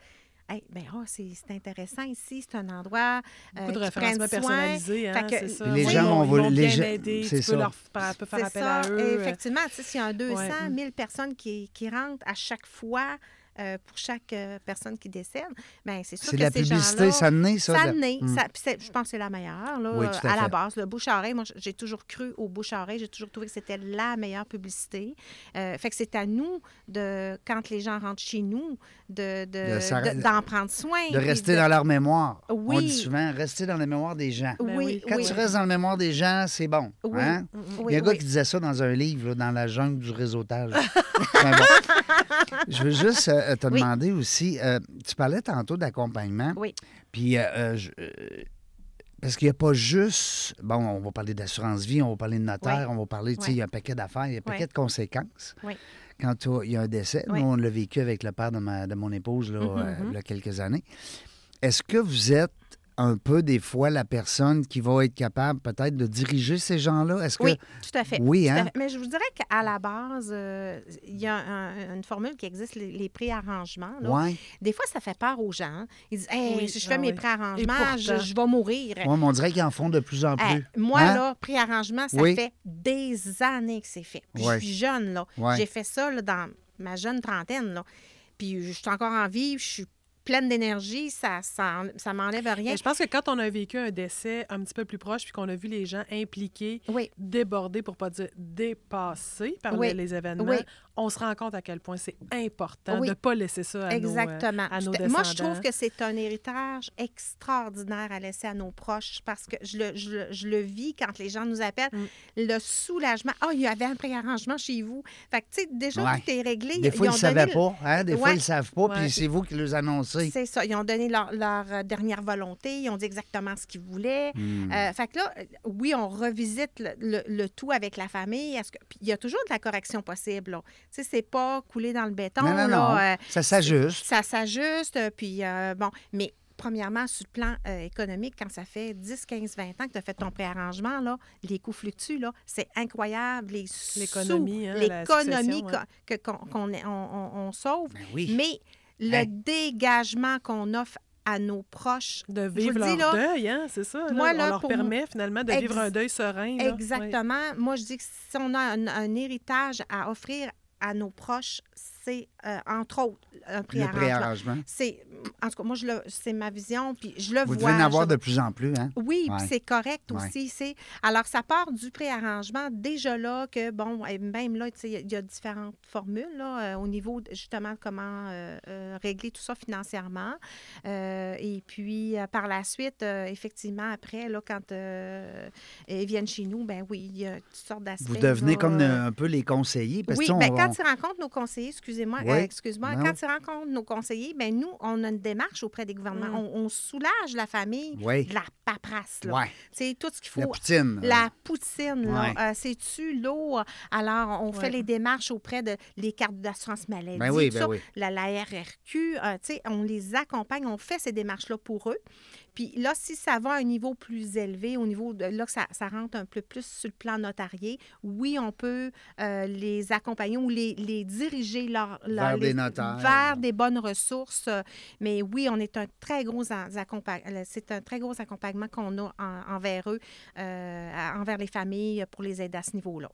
Hey, ben, oh, c'est c'est intéressant ici, c'est un endroit. Beaucoup euh, de référencements personnalisés, hein, que ça. les Oui, gens ils vont vont les gens- aider, tu peux leur faire, peux faire appel ça. à eux. Effectivement, tu sais, s'il y a un 200, Ouais. 1000 personnes qui, qui rentrent à chaque fois euh, pour chaque euh, personne qui décède, bien, c'est sûr C'est que de la ces publicité, gens-là- ça naît, ça. ça naît. Hmm. Ça- puis c'est- je pense que c'est la meilleure, là, Oui, tout à à, la base. Le bouche-à-oreille, moi, j'ai toujours cru au bouche-à-oreille. J'ai toujours trouvé que c'était la meilleure publicité. Euh, fait que c'est à nous, de, quand les gens rentrent chez nous, de, de- De de- d'en prendre soin. De rester de- dans leur mémoire. On Oui. dit souvent, rester dans la mémoire des gens. Ben Oui. Quand oui. tu restes dans la mémoire des gens, c'est bon. Oui. hein? Mm, mm. Il y a un gars qui disait ça dans un livre, là, dans la jungle du réseautage. Enfin, bon. Je veux juste euh, te Oui. demander aussi, euh, tu parlais tantôt d'accompagnement. Oui. Puis, euh, euh, je- parce qu'il n'y a pas juste, bon, on va parler d'assurance vie, on va parler de notaire, on va parler, tu sais, il y a un paquet d'affaires, il y a un paquet de conséquences. Oui. Quand il y a un décès, Oui. nous, on l'a vécu avec le père de, ma- de mon épouse, là, Mhm, euh, mhm. il y a quelques années. Est-ce que vous êtes un peu, des fois, la personne qui va être capable peut-être de diriger ces gens-là? Est-ce que... Oui, tout à fait. Oui, Tout à hein? fait. Mais je vous dirais qu'à la base, euh, il y a un- une formule qui existe, les, les préarrangements. là. Des fois, ça fait peur aux gens. Ils disent Hey, Oui, si je ah fais mes oui. préarrangements, je, je vais mourir. Ouais, mais on dirait qu'ils en font de plus en Hey, plus. moi, Hein? là, préarrangement, ça Oui. fait des années que c'est fait. Puis Ouais. je suis jeune, là. J'ai fait ça là, dans ma jeune trentaine, là. Puis je suis encore en vie, je suis pleine d'énergie, ça, ça, ça m'enlève rien. Mais je pense que quand on a vécu un décès un petit peu plus proche, puis qu'on a vu les gens impliqués, Oui. débordés, pour pas dire dépassés par Oui. les, les événements, Oui. on se rend compte à quel point c'est important Oui. de ne pas laisser ça à Exactement. nos, euh, à nos Je- Moi, je trouve que c'est un héritage extraordinaire à laisser à nos proches parce que je le, je le- je le vis quand les gens nous appellent. Mm. Le soulagement. Ah, il y avait un préarrangement chez vous. Fait que, tu sais, déjà, Ouais. tout est réglé. Des fois, ils ne savaient pas. Hein? Des fois, ils ne savent pas, Ouais. puis c'est vous qui les annoncez. C'est ça. Ils ont donné leur, leur, euh, dernière volonté. Ils ont dit exactement ce qu'ils voulaient. Hmm. Euh, fait que là, euh, oui, on revisite le, le- le tout avec la famille. Est-ce que... Puis il y a toujours de la correction possible. Tu sais, c'est pas couler dans le béton. non, non, là, non. euh, ça s'ajuste. ça s'ajuste. Puis, euh, bon, mais premièrement, sur le plan euh, économique, quand ça fait 10, 15, 20 ans que tu as fait ton préarrangement, là, les coûts fluctuent, là, c'est incroyable. Les sous, L'économie, hein, l'économie qu'on que- qu'on- qu'on est- on, on- on sauve. Ben oui. Mais le dégagement qu'on offre à nos proches, De vivre le leur dis, là, deuil, hein, c'est ça. là. moi, là, on leur permet finalement de vivre un deuil serein. Ouais. Exactement. Moi, je dis que si on a un, un héritage à offrir à nos proches, c'est euh, entre autres un préarrangement. préarrangement. C'est, en tout cas, moi, c'est ma vision, puis je le Vous vois. devez en avoir je- de plus en plus, hein? Oui, puis c'est correct Ouais. aussi. c'est- Alors, ça part du préarrangement. Déjà là, que, bon, même là, tu sais, il y a- il y, a différentes formules là, euh, au niveau, justement, de comment euh, régler tout ça financièrement. Et puis, par la suite, effectivement, après, là, quand ils viennent chez nous, ben oui, il y a toutes sortes d'aspects. Vous devenez là, comme un peu les conseillers. Parce oui, que, ben, on- quand tu rencontres nos conseillers, excusez-moi, Oui. euh, excuse-moi, Non. quand tu rencontres nos conseillers, ben nous, on a une démarche auprès des gouvernements. Mm. On, on soulage la famille Oui. de la paperasse, là. Sais, tout ce qu'il La faut. poutine. La poutine, là, Ouais. euh, c'est-tu lourd? Alors, on fait les démarches auprès de les cartes d'assurance maladie, Ben oui, ben ça. La, la RRQ, euh, on les accompagne, on fait ces démarches-là pour eux. Puis là, si ça va à un niveau plus élevé, au niveau de là que ça, ça rentre un peu plus sur le plan notarié, oui, on peut euh, les accompagner ou les, les diriger leur, leur- Vers des notaires. vers des bonnes ressources. Mais oui, on est un très gros en- accompa- euh, c'est un très gros accompagnement qu'on a en- envers eux, euh, envers les familles pour les aider à ce niveau-là.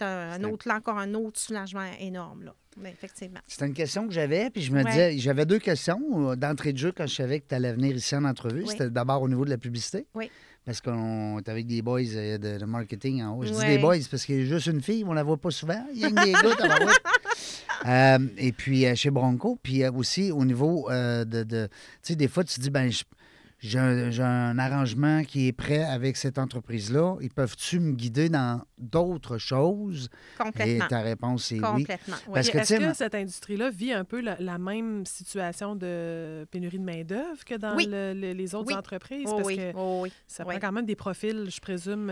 Un, C'est un- autre, là encore un autre soulagement énorme là. Effectivement. C'était une question que j'avais, puis je me Ouais. disais, j'avais deux questions euh, d'entrée de jeu quand je savais que tu allais venir ici en entrevue. Oui. C'était d'abord au niveau de la publicité. Oui. Parce qu'on est avec des boys euh, de, de marketing en haut. Je dis des boys parce qu'il y a juste une fille, on la voit pas souvent. Il y a des gars. Euh, et puis euh, chez Bronco, puis euh, aussi au niveau de. de- tu sais, des fois, tu te dis, ben, je- j'ai un, j'ai un arrangement qui est prêt avec cette entreprise-là. Ils peuvent-tu me guider dans d'autres choses? Et Complètement. ta réponse, c'est oui. Complètement. oui. Parce que, Est-ce que cette industrie-là vit un peu la, la même situation de pénurie de main-d'œuvre que dans Oui. le- le- les autres Oui. entreprises? Oh Parce oui, que oh oui. ça oui. prend quand même des profils, je présume,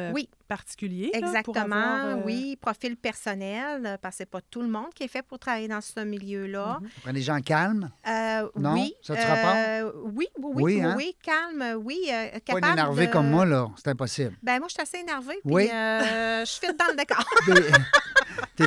là, pour Exactement, avoir, euh, oui. Profil personnel, euh, parce que c'est pas tout le monde qui est fait pour travailler dans ce milieu-là. Mhm. On prend des gens calmes, Euh, Non? oui. Ça te rapporte? euh, oui, oui, oui, Oui, hein? oui, calme, oui. euh, pas capable une énervée de- comme moi, là. C'est impossible. Ben moi, je suis assez énervée, puis Oui. euh, je suis dans le décor.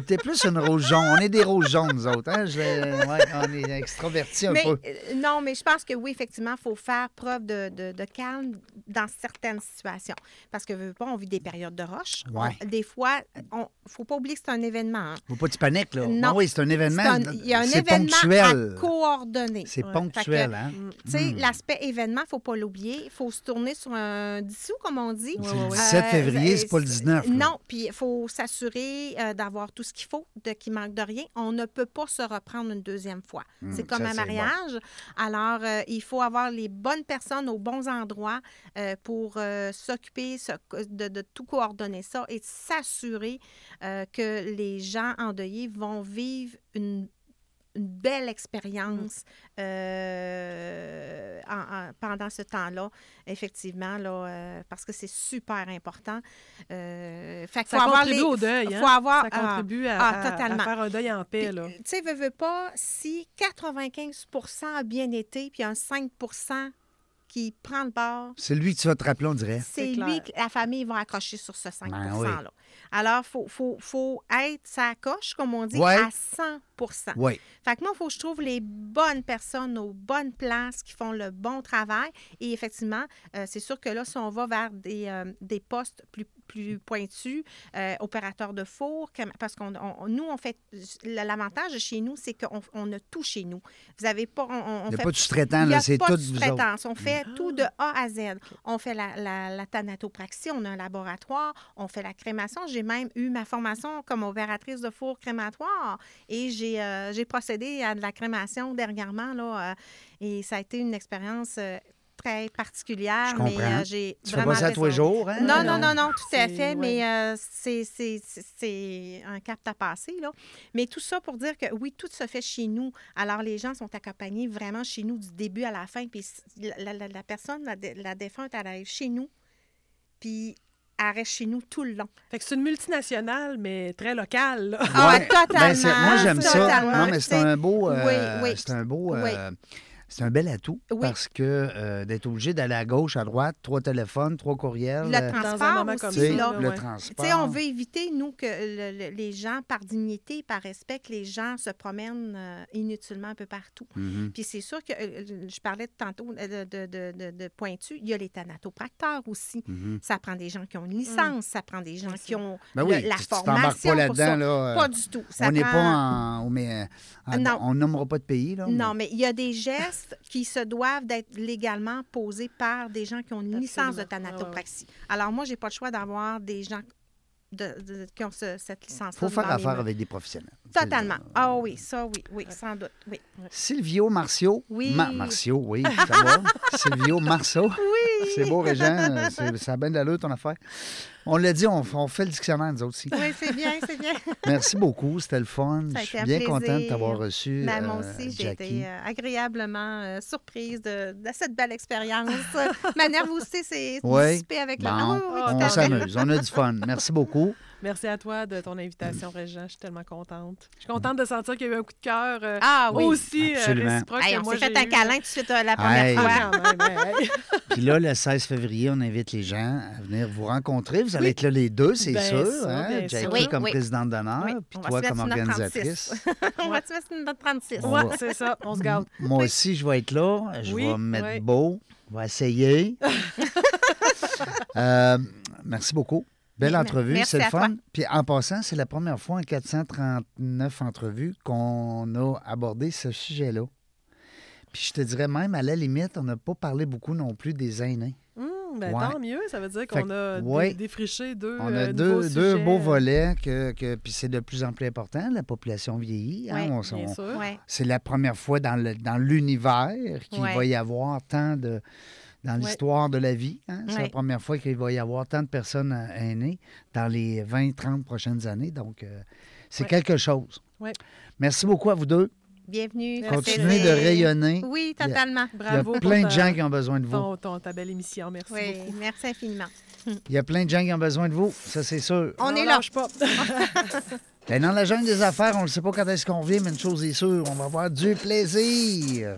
T'es plus une rose jaune. On est des roses jaunes, nous autres. Hein? Je- ouais, on est extravertis un mais peu. non, mais je pense que oui, effectivement, il faut faire preuve de, de- de calme dans certaines situations. Parce que, veux, veux pas, on vit des périodes de roche. Ouais. On- des fois, il ne faut pas oublier que c'est un événement. hein. Faut pas que tu paniques, là. Non. Ah oui, c'est un événement. Il y a un événement ponctuel. à coordonner. C'est ponctuel, hein? Mm. Tu sais, Hmm. l'aspect événement, il ne faut pas l'oublier. Il faut se tourner sur un 10 sous, comme on dit. C'est le ouais. 17 Euh, février, euh, c'est pas le 19. là. Non, puis il faut s'assurer euh, d'avoir tout ce qu'il faut, qu'il manque de rien. On ne peut pas se reprendre une deuxième fois. Hum, c'est comme ça, un bon. mariage. Alors, euh, il faut avoir les bonnes personnes aux bons endroits pour s'occuper de tout coordonner ça et de s'assurer euh, que les gens endeuillés vont vivre une une belle expérience euh, en- en- pendant ce temps-là, effectivement, là, euh, parce que c'est super important. Euh, fait qu'il Ça faut avoir contribue les- au deuil. Hein? faut avoir- ça ah, contribue à, ah, à- à totalement. faire un deuil en paix. Tu sais, veux, veux pas, si 95 a bien été, puis un 5 qui prend le bord, C'est lui que tu vas te rappeler, on dirait. c'est lui que la famille va accrocher sur ce 5 Ben oui. là Alors, il faut, faut, faut être sa coche, comme on dit, Ouais. à 100 Oui. Fait que moi, il faut que je trouve les bonnes personnes aux bonnes places qui font le bon travail. Et effectivement, euh, c'est sûr que là, si on va vers des, euh, des postes plus, plus pointues, euh, opérateurs de four, parce qu'on on- nous, on fait... L'avantage chez nous, c'est qu'on on a tout chez nous. Vous avez pas... On, on Il n'y a fait pas de sous-traitant, là, c'est tout vous autres. On fait tout de A à Z. On fait la, la, la thanatopraxie, on a un laboratoire, on fait la crémation. J'ai même eu ma formation comme opératrice de four crématoire et j'ai euh, j'ai procédé à de la crémation dernièrement. Là, euh, et ça a été une expérience euh, très particulière. Je mais euh, j'ai Tu fais vraiment pas ça tous les jours, hein? Non, non, non, non, tout à fait, ouais. mais euh, c'est- c'est c'est- c'est un cap à passer, là. Mais tout ça pour dire que oui, tout se fait chez nous. Alors, les gens sont accompagnés vraiment chez nous du début à la fin. Puis la, la- la personne, la, la défunte, elle arrive chez nous, puis elle reste chez nous tout le long. Fait que c'est une multinationale, mais très locale. là. Ah, Ouais. totalement, Ben, c'est- moi, j'aime ça. Non, mais c'est un beau. euh, Oui, oui. C'est un beau. Oui. C'est un bel atout Oui. parce que euh, d'être obligé d'aller à gauche, à droite, trois téléphones, trois courriels. Le euh, transport Dans un moment aussi, comme tu là. le ouais. transport. Tu on veut éviter, nous, que le- le- les gens, par dignité, par respect, que les gens se promènent euh, inutilement un peu partout. Mhm. Puis c'est sûr que euh, je parlais tantôt de, de, de, de pointu. Il y a les thanatopracteurs aussi. Mhm. Ça prend des gens qui ont une licence, ça prend des gens qui ont Ben le- oui, la tu tu t'embarques formation pas pour ça. là-dedans. Là, euh, Pas du tout. Ça on n'est prend- pas en. mais, en- Non. On nommera pas de pays. Là, Non, mais il y a des gestes qui se doivent d'être légalement posés par des gens qui ont une licence de thanatopraxie. Alors moi, j'ai pas le choix d'avoir des gens de- de- qui ont ce- cette licence-là. Il faut faire affaire avec des professionnels. Totalement. Ah oui, ça, oui, oui, sans doute. Oui. Silvio Marcio. Oui. Ma- Marcio, oui, ça va. Silvio Marceau. Oui. C'est beau, Régent. c'est- Ça a bien de l'allure, ton affaire. On l'a dit, on, on fait le dictionnaire, nous autres aussi. Oui, c'est bien, c'est bien. Merci beaucoup, c'était le fun. Ça a Je suis un bien plaisir. content de t'avoir reçu. Ben, moi euh, aussi, j'ai été euh, agréablement euh, surprise de, de cette belle expérience. Ma nervosité s'est Oui. dissipée avec le Bon, oui, tout on s'amuse, on a du fun. Merci beaucoup. Merci à toi de ton invitation, Régent. Je suis tellement contente. Je suis contente de sentir qu'il y a eu un coup de cœur euh, Ah oui. aussi euh, absolument. réciproque Hey, on moi s'est fait un eu. câlin tout de suite euh, la première Hey. fois. Ah, quand même, hey. Puis là, le 16 février, on invite les gens à venir vous rencontrer. Vous allez Oui. être là les deux, c'est Bien sûr. sûr, hein? bien Jackie. Oui, comme oui. présidente d'honneur, Oui, puis on va toi se comme organisatrice. on va te mettre sur notre 36. On Ouais, va- c'est ça, on se garde. Moi aussi, je vais être là. Je Oui, vais me mettre oui. beau. Je vais essayer. Euh, merci beaucoup. Belle entrevue, c'est le toi. fun. Puis en passant, c'est la première fois en 439 entrevues qu'on a abordé ce sujet-là. Puis je te dirais même, à la limite, on n'a pas parlé beaucoup non plus des aînés. Ben, Ouais. Tant mieux, ça veut dire qu'on que, a ouais. défriché deux, On euh, a nouveaux deux, deux beaux volets, que, que- puis c'est de plus en plus important. La population vieillit. hein, Ouais, on- Bien on- sûr. Ouais. c'est la première fois dans le- dans l'univers qu'il Ouais. va y avoir tant de. Dans l'histoire de la vie, hein, c'est la première fois qu'il va y avoir tant de personnes euh, aînées dans les 20-30 prochaines années. Donc, euh, c'est Ouais. quelque chose. Ouais. Merci beaucoup à vous deux. Bienvenue. Continuez de rayonner. Oui, Il y a- totalement. Il y a Bravo plein de ta- gens qui ont besoin de vous. ton- ton- ta belle émission. Merci Oui, beaucoup. merci infiniment. Il y a plein de gens qui ont besoin de vous, ça c'est sûr. On Non, est là. lâche pas. Ben, dans la jungle des affaires, on ne sait pas quand est-ce qu'on vient, mais une chose est sûre, on va avoir du plaisir.